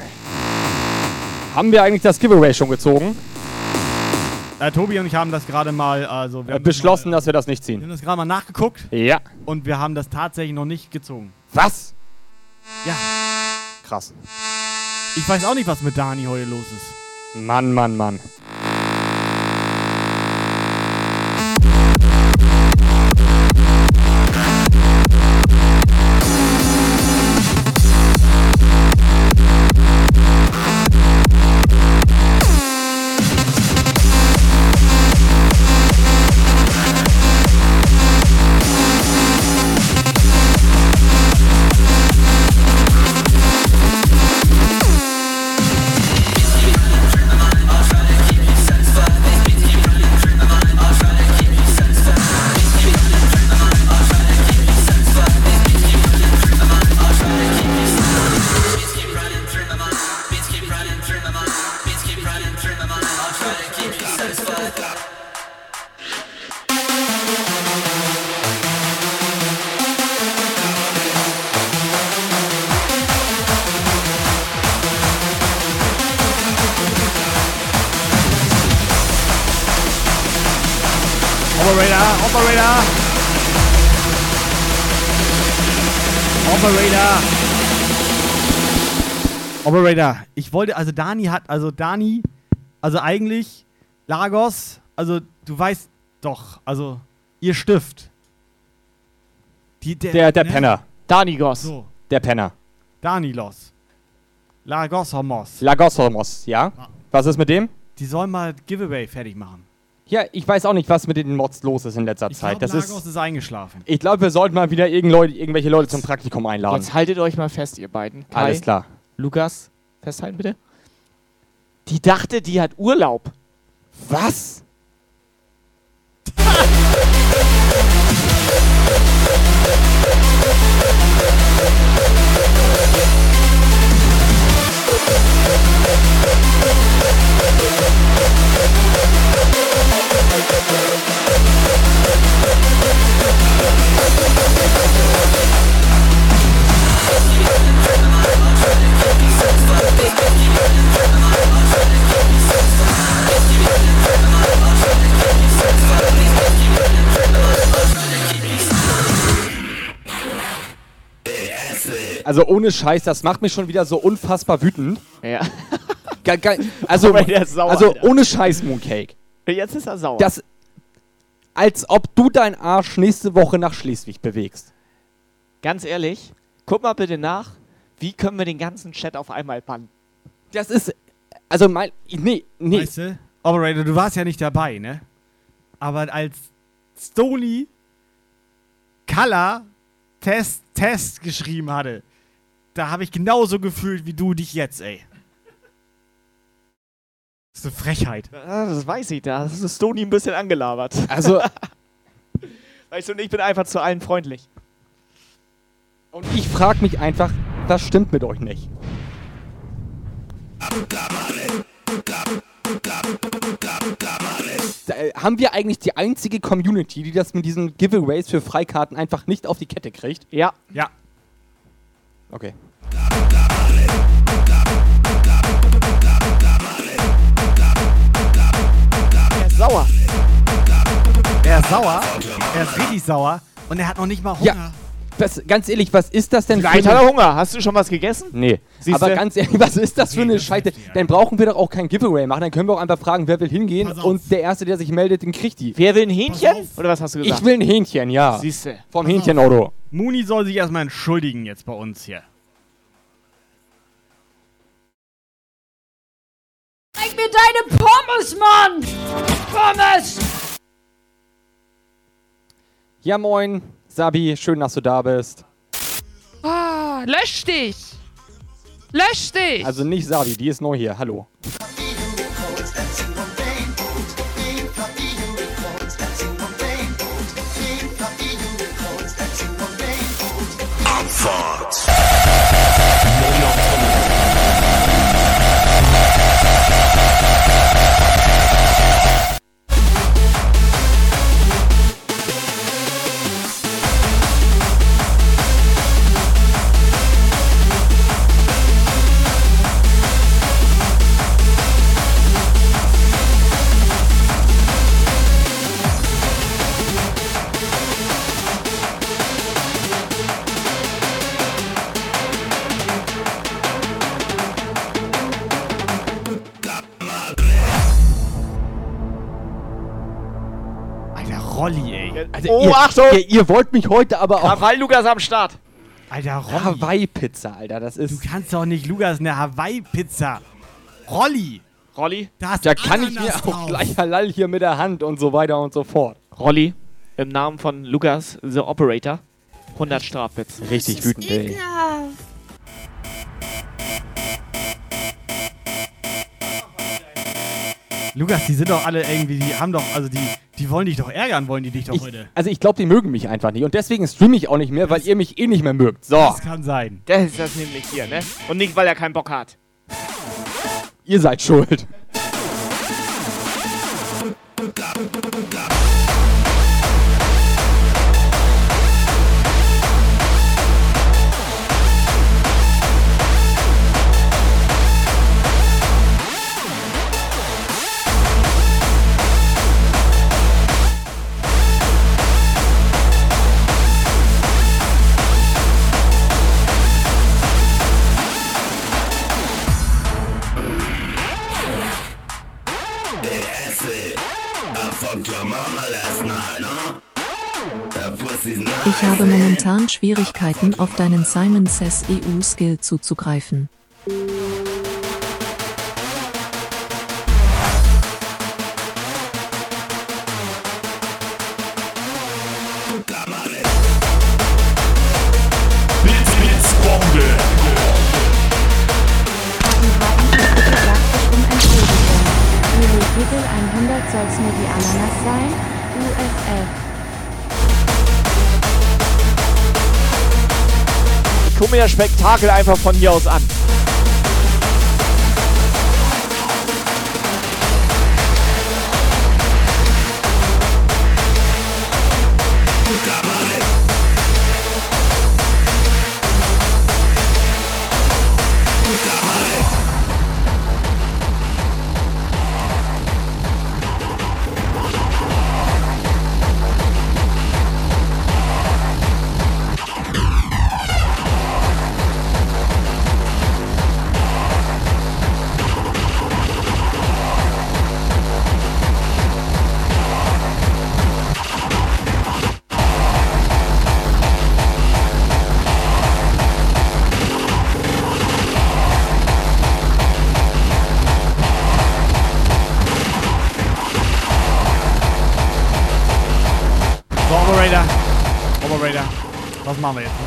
Haben wir eigentlich das Giveaway schon gezogen? Äh, Tobi und ich haben das gerade mal, also wir Äh, haben beschlossen, dass wir das nicht Wir ziehen. haben das gerade mal nachgeguckt. Ja. Und wir haben das tatsächlich noch nicht gezogen. Was? Ja. Krass. Ich weiß auch nicht, was mit Dani heute los ist. Mann, Mann, Mann. Operator. Ich wollte, also Dani hat, also Dani, also eigentlich Lagos, also du weißt doch, also ihr Stift. Die, Der, der ne? Penner. Danigos. So, Der Penner. Danilos. Lagos Homos. Lagos Homos, ja? Was ist mit dem? Die sollen mal Giveaway fertig machen. Ja, ich weiß auch nicht, was mit den Mods los ist in letzter Ich Zeit. glaube, Das Lagos ist, ist eingeschlafen. ich glaube, wir sollten mal wieder irgendwelche Leute zum Praktikum einladen. Jetzt haltet euch mal fest, ihr beiden. Kai, Alles klar. Lukas, festhalten bitte. Die dachte, die hat Urlaub. Was? Also ohne Scheiß, das macht mich schon wieder so unfassbar wütend. Ja. Ga- ga- also, Aber der ist sauer, also Alter. ohne Scheiß, Mooncake. Jetzt ist er sauer. Das, als ob du deinen Arsch nächste Woche nach Schleswig bewegst. Ganz ehrlich, guck mal bitte nach, wie können wir den ganzen Chat auf einmal bannen? Das ist, also mein, nee, nee. Weißt du? Operator, du warst ja nicht dabei, ne? Aber als Stony Color Test Test geschrieben hatte, da habe ich genauso gefühlt wie du dich jetzt, ey. Das ist eine Frechheit. Ah, das weiß ich, da hast du Stony ein bisschen angelabert. Also, weißt du, und ich bin einfach zu allen freundlich. und ich frage mich einfach, was stimmt mit euch nicht? Da, äh, haben wir eigentlich die einzige Community, die das mit diesen Giveaways für Freikarten einfach nicht auf die Kette kriegt? Ja. Ja. Okay. Er ist sauer. Er ist sauer. Er ist richtig sauer. Und er hat noch nicht mal Hunger. Ja. Was, ganz ehrlich, was ist das denn Vielleicht hat er Hunger. Hast du schon was gegessen? Nee. Siehste? Aber ganz ehrlich, was ist das für eine Scheiße? Dann brauchen wir doch auch kein Giveaway machen. Dann können wir auch einfach fragen, wer will hingehen. Und der Erste, der sich meldet, den kriegt die. Wer will ein Hähnchen? Oder was hast du gesagt? Ich will ein Hähnchen, ja. Siehste. Vom Hähnchenauto. Muni soll sich erstmal entschuldigen jetzt bei uns hier. Zeig mir deine Pommes, Mann! Pommes! Ja, moin. Sabi, schön, dass du da bist. Ah, lösch dich! Lösch dich! Also nicht Sabi, die ist neu hier. Hallo. Also Oh, ihr, Achtung! Ihr, ihr wollt mich heute aber auch. Krawall Lukas am Start. Alter, Rolli. Hawaii-Pizza, Alter, das Du ist. kannst doch nicht Lukas eine Hawaii-Pizza. Rolli. Rolli? Da, ist Da kann ich mir auch drauf. gleich halal hier mit der Hand und so weiter und so fort. Rolli, im Namen von Lukas, The Operator, 100 Strafbits. Richtig wütend, ey. Lukas, die sind doch alle irgendwie, die haben doch, also die, die wollen dich doch ärgern, wollen die dich doch Ich, heute. also ich glaube, die mögen mich einfach nicht. Und deswegen streame ich auch nicht mehr, weil ihr mich eh nicht mehr mögt. So, Das kann sein. Das ist das nämlich hier, ne? Und nicht, weil er keinen Bock hat. ihr seid schuld. Ich habe momentan Schwierigkeiten, auf deinen Simon Says EU Skill zuzugreifen. Mir Spektakel einfach von hier aus an.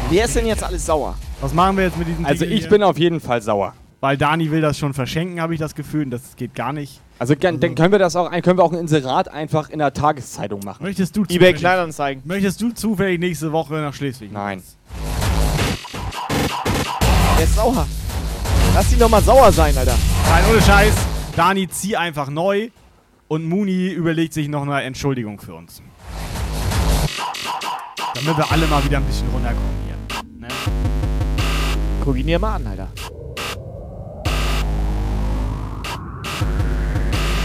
Wer ist denn jetzt alles sauer? Was machen wir jetzt mit diesem Also ich hier? bin auf jeden Fall sauer. Weil Dani will das schon verschenken, habe ich das Gefühl. Und das geht gar nicht. Also gern- dann können wir das auch, ein- können wir auch ein Inserat einfach in der Tageszeitung machen. Möchtest du eBay zufällig- Kleinanzeigen. Möchtest du zufällig nächste Woche nach Schleswig? Nein. Der ist sauer. Lass ihn doch mal sauer sein, Alter. Nein, ohne Scheiß. Dani, zieh einfach neu. Und Muni überlegt sich noch eine Entschuldigung für uns. Damit wir alle mal wieder ein bisschen runterkommen? Guck ihn dir mal an, Alter.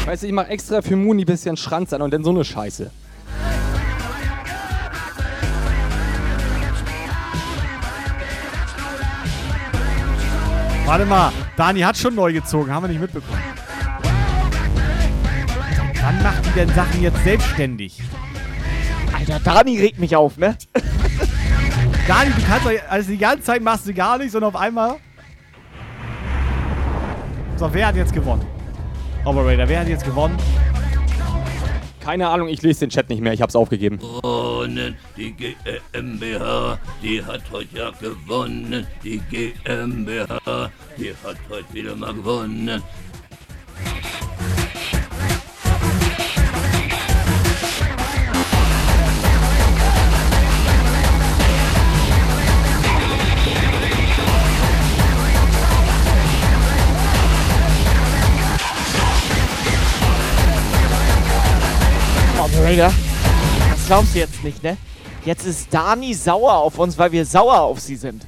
Weißt du, ich mach extra für Muni bisschen Schranz an und dann so eine Scheiße. Warte mal, Dani hat schon neu gezogen, haben wir nicht mitbekommen. Wann macht die denn Sachen jetzt selbstständig? Alter, Dani regt mich auf, ne? Dani, du kannst also die ganze Zeit machst du gar nichts und auf einmal. So, wer hat jetzt gewonnen? Operator, wer hat jetzt gewonnen? Keine Ahnung, ich lese den Chat nicht mehr, ich hab's aufgegeben. Gewonnen, die GmbH, die hat heute ja gewonnen. Die GmbH, die hat heute wieder mal gewonnen. Operator, das glaubst du jetzt nicht, ne? Jetzt ist Dani sauer auf uns, weil wir sauer auf sie sind.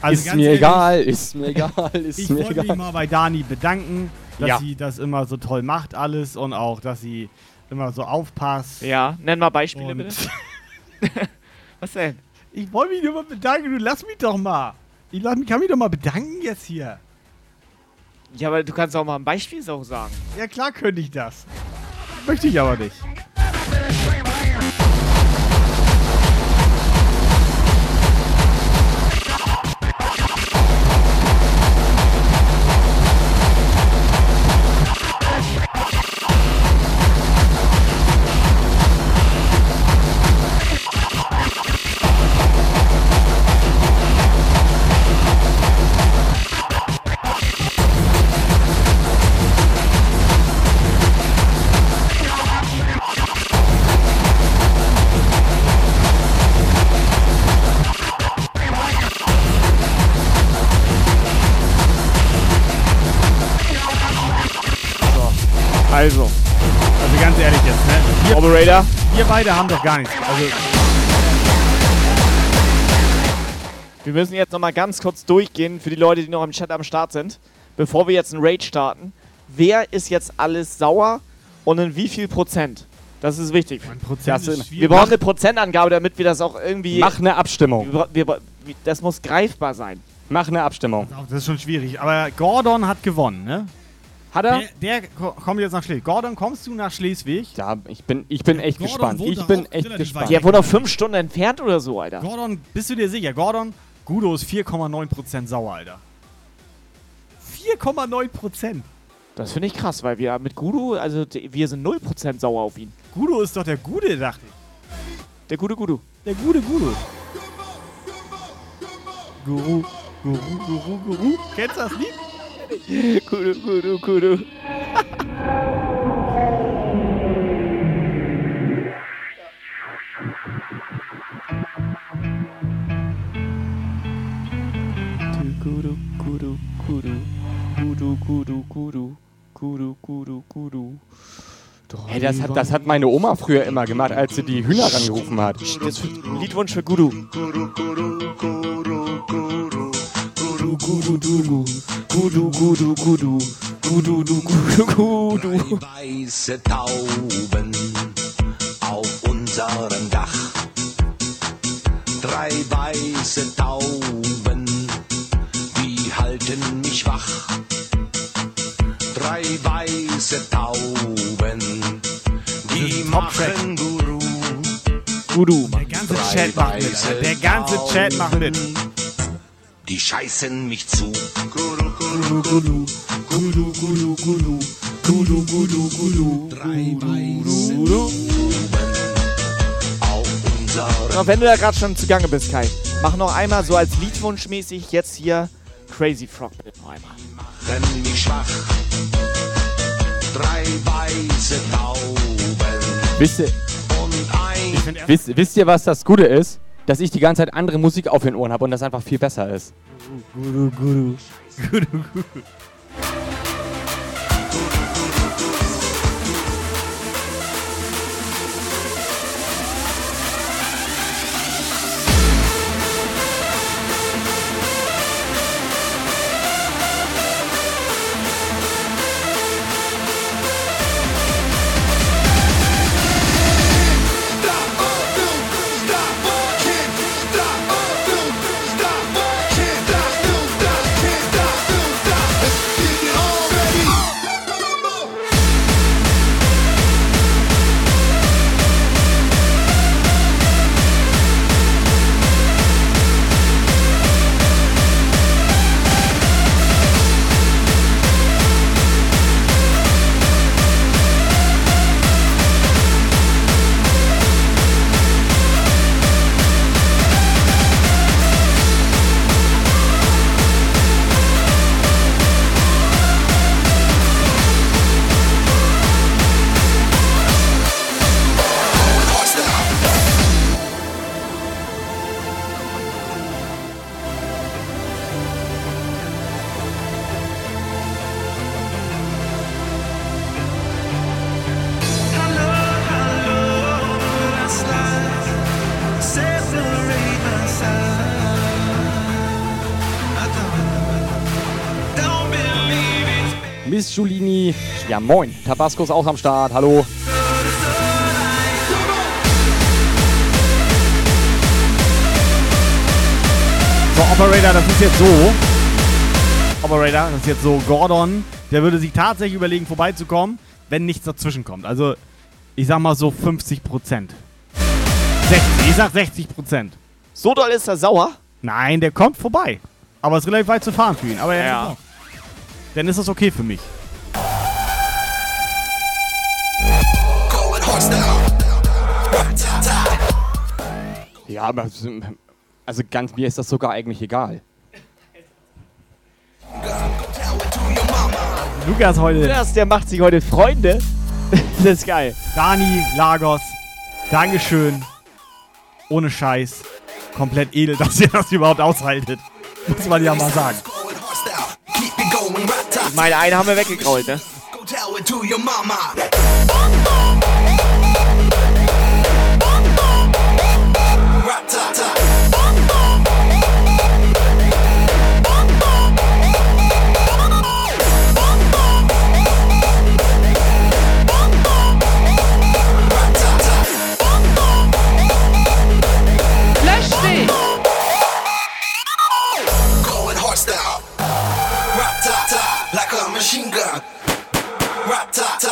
Also ist ganz mir ehrlich, egal, ist mir egal, ist Ich mir wollte mich egal. mal bei Dani bedanken, dass Ja. sie das immer so toll macht alles und auch, dass sie immer so aufpasst. Ja, nenn mal Beispiele Und- bitte. Was denn? Ich wollte mich nur mal bedanken, du lass mich doch mal. Ich kann mich doch mal bedanken jetzt hier. Ja, aber du kannst auch mal ein Beispiel so sagen. Ja klar könnte ich das. Möchte ich aber nicht. Wir beide haben doch gar nichts. Also, wir müssen jetzt nochmal ganz kurz durchgehen für die Leute, die noch im Chat am Start sind, bevor wir jetzt einen Raid starten. Wer ist jetzt alles sauer und in wie viel Prozent? Das ist wichtig. Prozent Das ist wir brauchen eine Prozentangabe, damit wir das auch irgendwie. Mach eine Abstimmung. Wir, wir, das muss greifbar sein. Mach eine Abstimmung. das ist schon schwierig. Aber Gordon hat gewonnen, ne? Hat er? Der, der ko- kommt jetzt nach Schleswig. Gordon, kommst du nach Schleswig? Ja, ich bin, ich bin echt Gordon gespannt. Ich bin echt gespannt. Der wohnt noch fünf Stunden entfernt oder so, Alter. Gordon, bist du dir sicher? Gordon, Gudo ist 4,9% sauer, Alter. 4,9%. Das finde ich krass, weil wir mit Gudu, also wir sind 0% sauer auf ihn. Gudo ist doch der Gude, dachte ich. Der gute Gudu. Der Gude Gudo. Guru, Guru, Guru, Guru. Kennst du das Lied? Gudu, Gudu, Gudu. Kudu, kudu, kudu. Kudu, kudu, kudu. Kudu, kudu, kudu. Hey, das hat, das hat meine Oma früher immer gemacht, als sie die Hühner rangerufen hat. Ein Liedwunsch für Gudu. Kudu, kudu, kudu, kudu. Kudu, kudu, kudu. Kudu, kudu, kudu. Kudu, du, kudu, kudu. Weiße Tauben auf unserem Dach. Drei weiße Tauben, die halten mich wach. Drei weiße Tauben, die machen Guru. Gudu. Der ganze Chat macht mit. Der ganze Chat macht mit. Die scheißen mich zu. Drei weiße auf unserem Und wenn du da gerade schon zugange bist, Kai, mach noch einmal so als Liedwunsch mäßig jetzt hier Crazy Frog bitte noch einmal. machen mich schwach. Drei weiße Tauben Wisst ihr, und ein wisst, wisst ihr, was das Gute ist? Dass ich die ganze Zeit andere Musik auf den Ohren habe und das einfach viel besser ist. Gudu, gudu. Gudu, gudu. Moin. Tabasco ist auch am Start. Hallo. So, Operator, das ist jetzt so. Operator, das ist jetzt so. Gordon, der würde sich tatsächlich überlegen, vorbeizukommen, wenn nichts dazwischen kommt. Also, ich sag mal so 50 Prozent. 60, ich sag 60 Prozent. So doll ist er sauer? Nein, der kommt vorbei. Aber es ist relativ weit zu fahren für ihn. Aber er Ja. ist. Dann ist das okay für mich. Ja, aber also ganz mir ist das sogar eigentlich egal. Lukas heute. Lukas, der macht sich heute Freunde. das ist geil. Dani, Lagos, Dankeschön. Ohne Scheiß. Komplett edel, dass ihr das überhaupt aushaltet. Muss man ja mal sagen. Ich meine, einen haben wir weggekrault, ne? Tell it to your mama. top, ta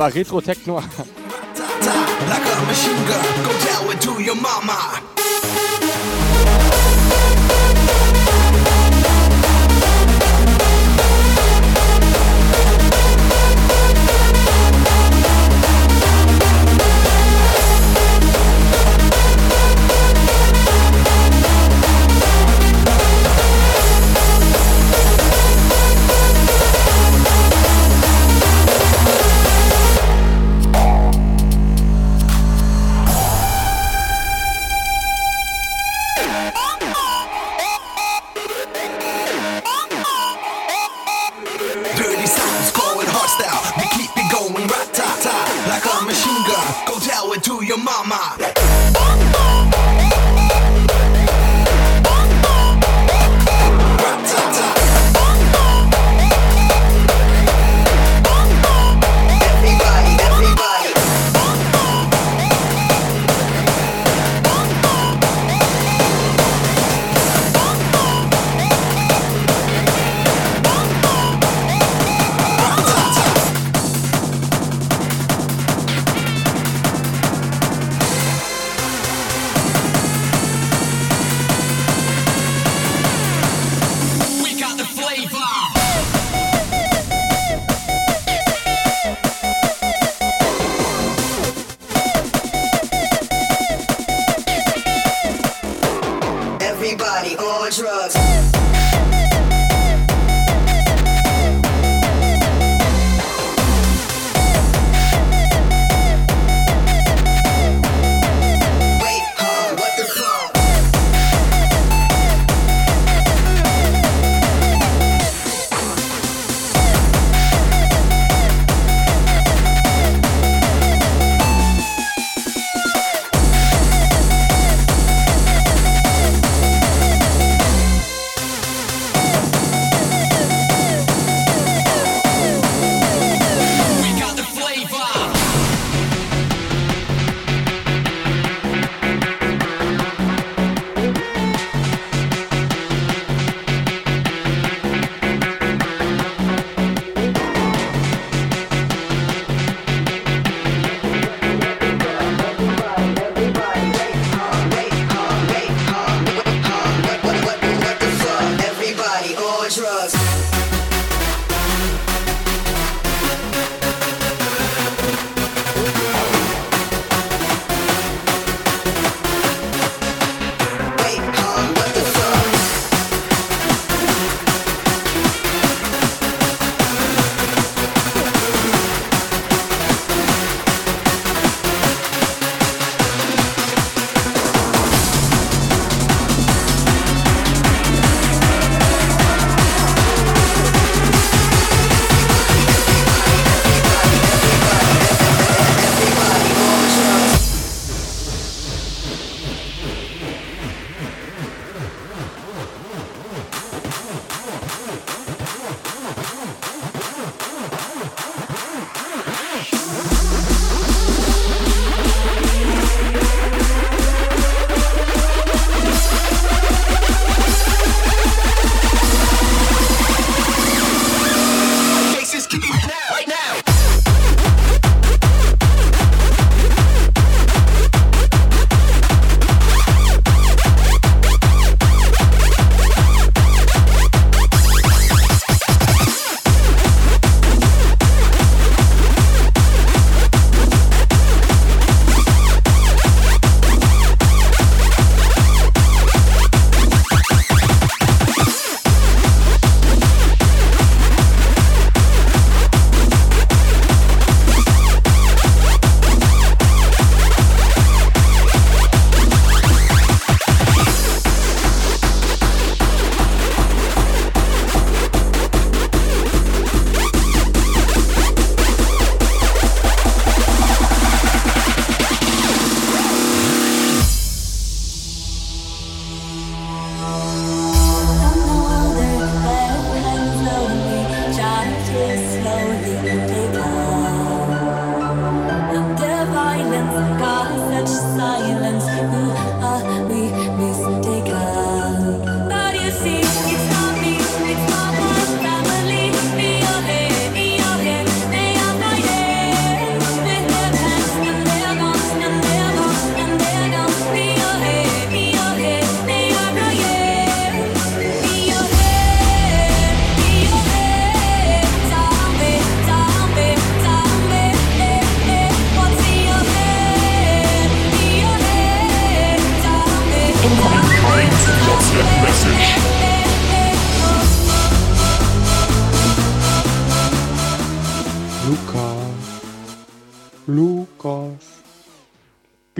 aber Retro Techno. like.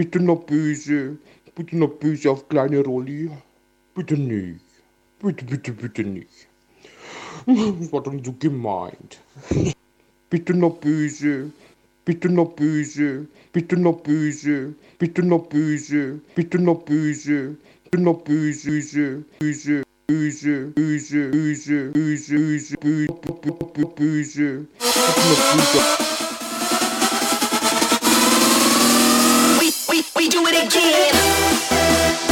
Bitte noch böse. Bitte noch böse auf kleine Rolli. Bitte nicht. Bitte, bitte, bitte nicht. Das war dann so gemeint. Bitte noch böse. Bitte noch böse. Bitte noch böse. Bitte noch böse. Bitte noch böse. Böse. Böse. Böse. Böse. Böse. Böse. Böse. Böse. Böse. Böse. Noch böse. We, do it again.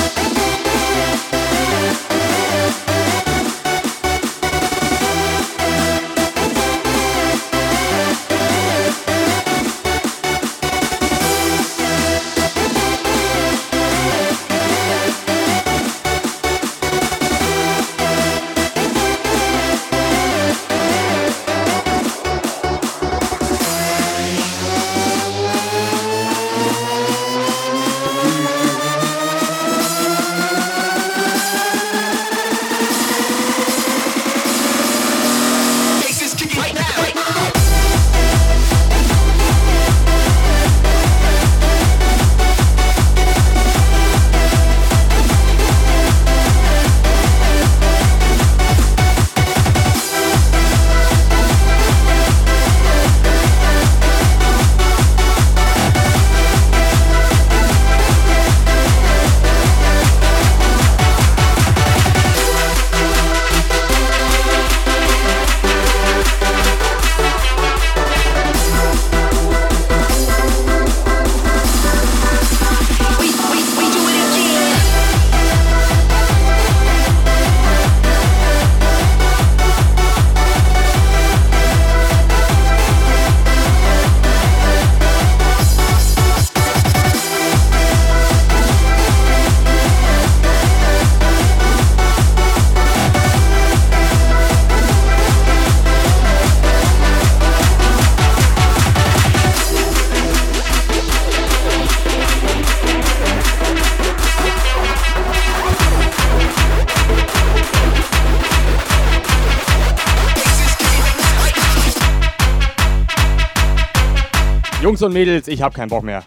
Jungs und Mädels, ich hab keinen Bock mehr.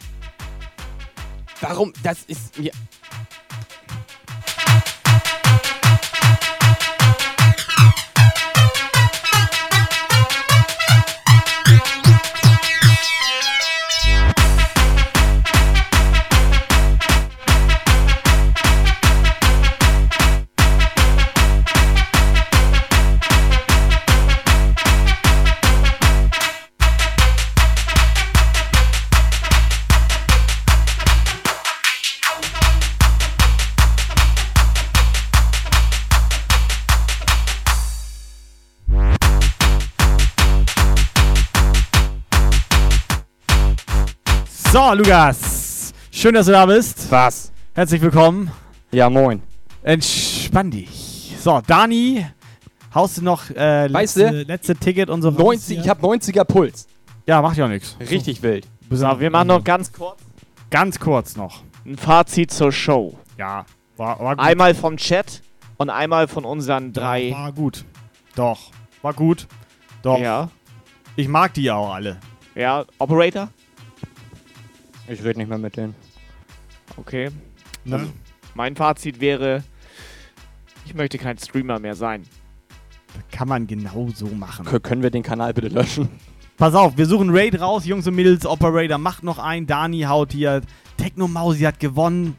Warum? Das ist mir. So, Lukas. Schön, dass du da bist. Was? Herzlich willkommen. Ja, moin. Entspann dich. So, Dani, haust du noch äh, Weißt letzte, du? letzte Ticket und so 90, ich hab 90er Puls. Ja, macht ja nichts. Richtig wild. So, wir machen noch ganz kurz Ganz kurz noch. ein Fazit zur Show. Ja, war, war gut. Einmal vom Chat und einmal von unseren drei. War gut. Doch. War gut. Doch. Ja. Ich mag die auch alle. Ja, Operator? Ich rede nicht mehr mit denen. Okay. Ne? Also, mein Fazit wäre, ich möchte kein Streamer mehr sein. Kann man genau so machen. K können wir den Kanal bitte löschen? Pass auf, wir suchen Raid raus, Jungs und Mädels, Operator macht noch ein, Dani haut hier, Techno Mausi hat gewonnen.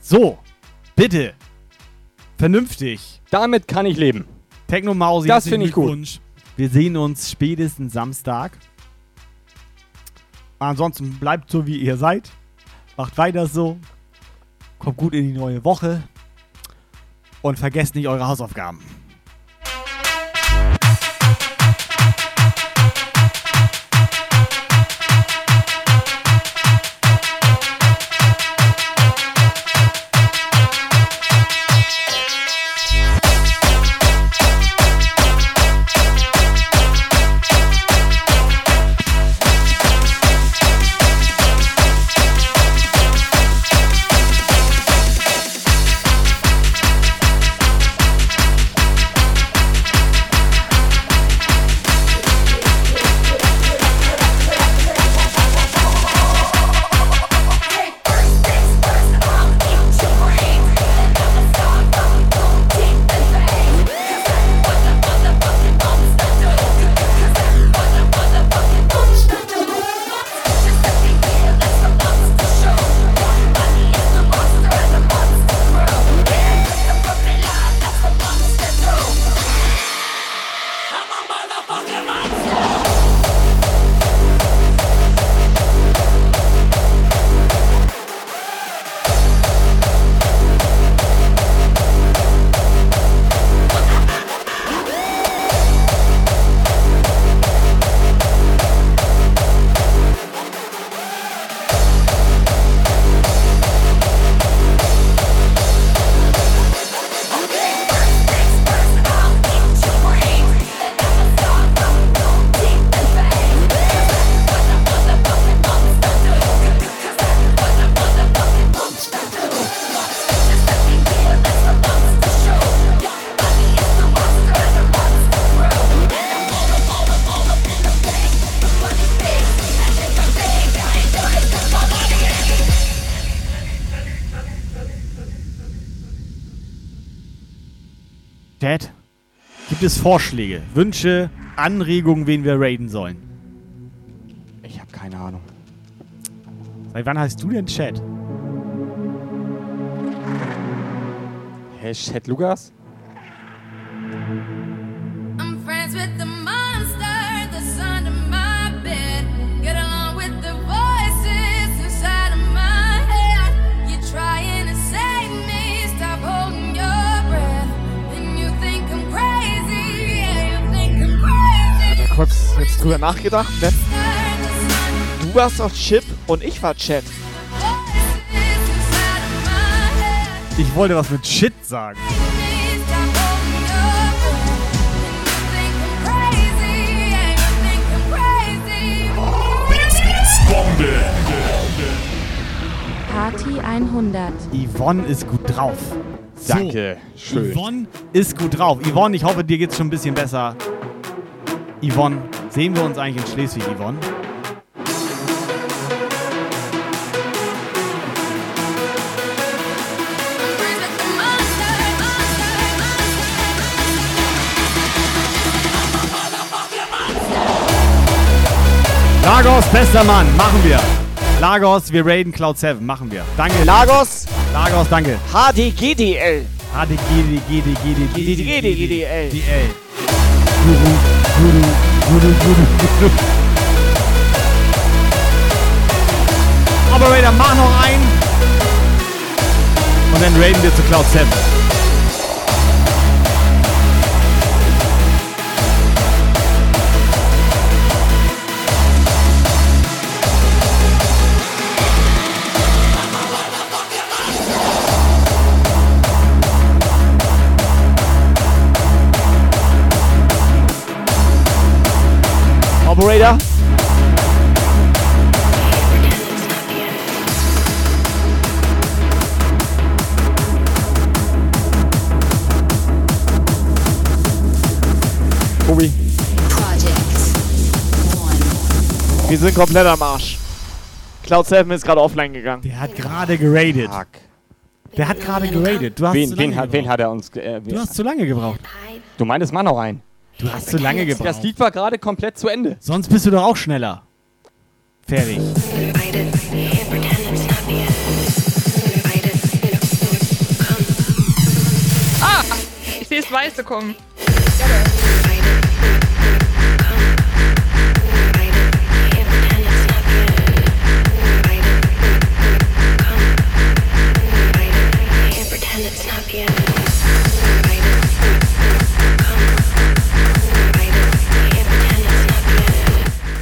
So, bitte. Vernünftig. Damit kann ich leben. Techno Mausi, Das finde ich gut. Wir sehen uns spätestens Samstag. Ansonsten bleibt so, wie ihr seid. Macht weiter so. Kommt gut in die neue Woche. Und vergesst nicht eure Hausaufgaben. Es Vorschläge, Wünsche, Anregungen, wen wir raiden sollen? Ich habe keine Ahnung. Seit wann heißt du denn Chat? Hey, Chat Lukas? Drüber nachgedacht, ne? Du warst doch Chip und ich war Chat. Ich wollte was mit Shit sagen. Party 100. Yvonne ist gut drauf. So, Danke, schön. Yvonne ist gut drauf. Yvonne, ich hoffe, dir geht's schon ein bisschen besser. Yvonne, sehen wir uns eigentlich in Schleswig, Yvonne? Lagos, bester Mann, machen wir. Lagos, wir raiden Cloud 7, machen wir. Danke. Lagos. Lagos, danke. HDGDL. HDGDGDGDL. GDL. DL. Guru, Operator, mach noch einen. Und dann raiden wir zu Cloud 7. Operator. Tobi. Wir sind komplett am Arsch. Cloud 7 ist gerade offline gegangen. Der hat gerade geradet. Der hat gerade geradet. Du hast Wen, zu wen, lange hat, wen gebraucht. hat er uns... Äh, Du hast zu lange gebraucht. du meinst Mann auch ein. Du hast zu lange gebraucht. Das Lied war gerade komplett zu Ende. Sonst bist du doch auch schneller. Fertig. Ah! Ich sehe das Weiße kommen.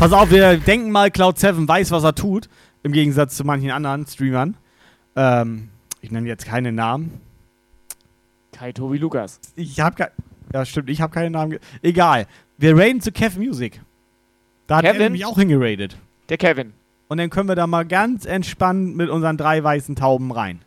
Pass auf, wir denken mal, Cloud7 weiß, was er tut. Im Gegensatz zu manchen anderen Streamern. Ähm, ich nenne jetzt keine Namen. Kai Tobi Lukas. Ich habe kein. Ja, stimmt, ich habe keine Namen. ge- Egal. Wir raiden zu Kev Music. Da hat er Kevin? nämlich auch hingeradet. Der Kevin. Und dann können wir da mal ganz entspannt mit unseren drei weißen Tauben rein.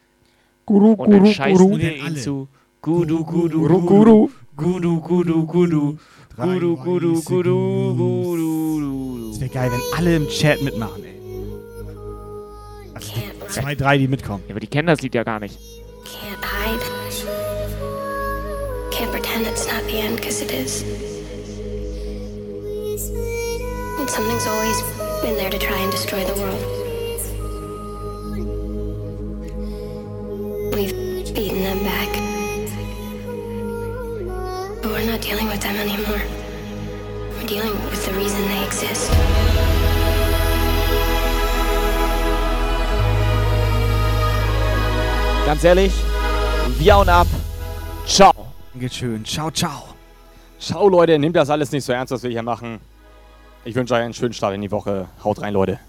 Guru, Und dann scheißen wir ihn zu. Gudu, gudu, Guru, gudu. Guru. Gudu, gudu, gudu. Gudu, gudu, gudu, gudu. Das wäre geil, wenn alle im Chat mitmachen, ey. Also die zwei, drei, die mitkommen. Ja, aber die kennen das Lied ja gar nicht. Can't hide. Can't pretend it's not the end, because it is. And something's always been there to try and destroy the world. We've beaten them back. But we're not dealing with them anymore. We're dealing with the reason they exist. Ganz ehrlich, wir hauen ab. Ciao. Geht schön. Ciao, ciao. Ciao, Leute. Nehmt das alles nicht so ernst, was wir hier machen. Ich wünsche euch einen schönen Start in die Woche. Haut rein, Leute.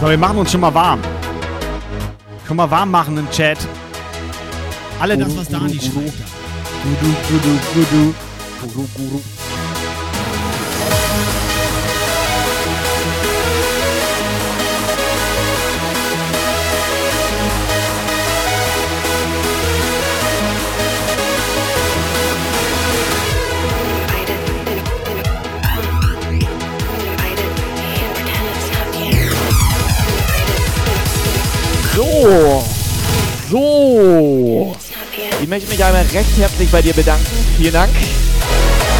So, wir machen uns schon mal warm. Schon mal warm machen im Chat. Alle das, was Dani schreibt. So. So. Ich möchte mich einmal recht herzlich bei dir bedanken. Vielen Dank.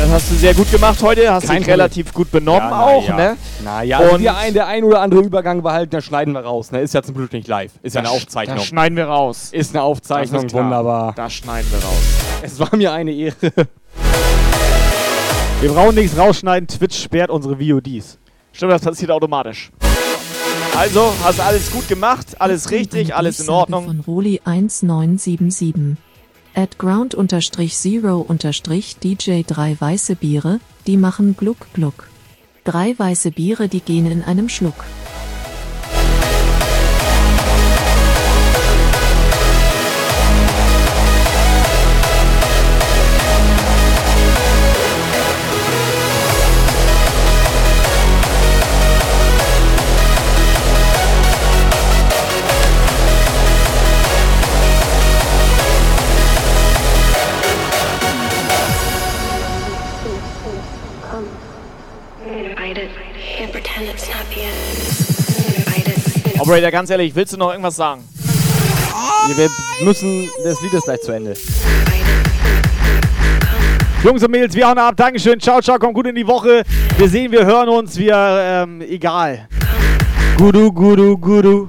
Das hast du sehr gut gemacht heute. Hast Kein dich relativ gut benommen Ja, auch, na ne? ja. Naja, und Und der ein, der ein oder andere Übergang halt, da schneiden wir raus. Ne? Ist ja zum Glück nicht live. Ist ja eine Aufzeichnung. das schneiden wir raus. Ist eine Aufzeichnung, ist wunderbar. Das schneiden wir raus. Es war mir eine Ehre. Wir brauchen nichts rausschneiden. Twitch sperrt unsere VODs. Stimmt, das passiert automatisch. Also, hast alles gut gemacht, alles richtig, alles in Ordnung. Von Roli 1977. At ground unterstrich zero unterstrich DJ drei weiße Biere, die machen Gluck Gluck. Drei weiße Biere, die gehen in einem Schluck. Operator, ganz ehrlich, willst du noch irgendwas sagen? Wir müssen, das Lied ist gleich zu Ende. Jungs und Mädels, wir hauen ab. Dankeschön. Ciao, ciao. Kommt gut in die Woche. Wir sehen, wir hören uns. Wir, ähm, egal. Gudu, gudu, gudu.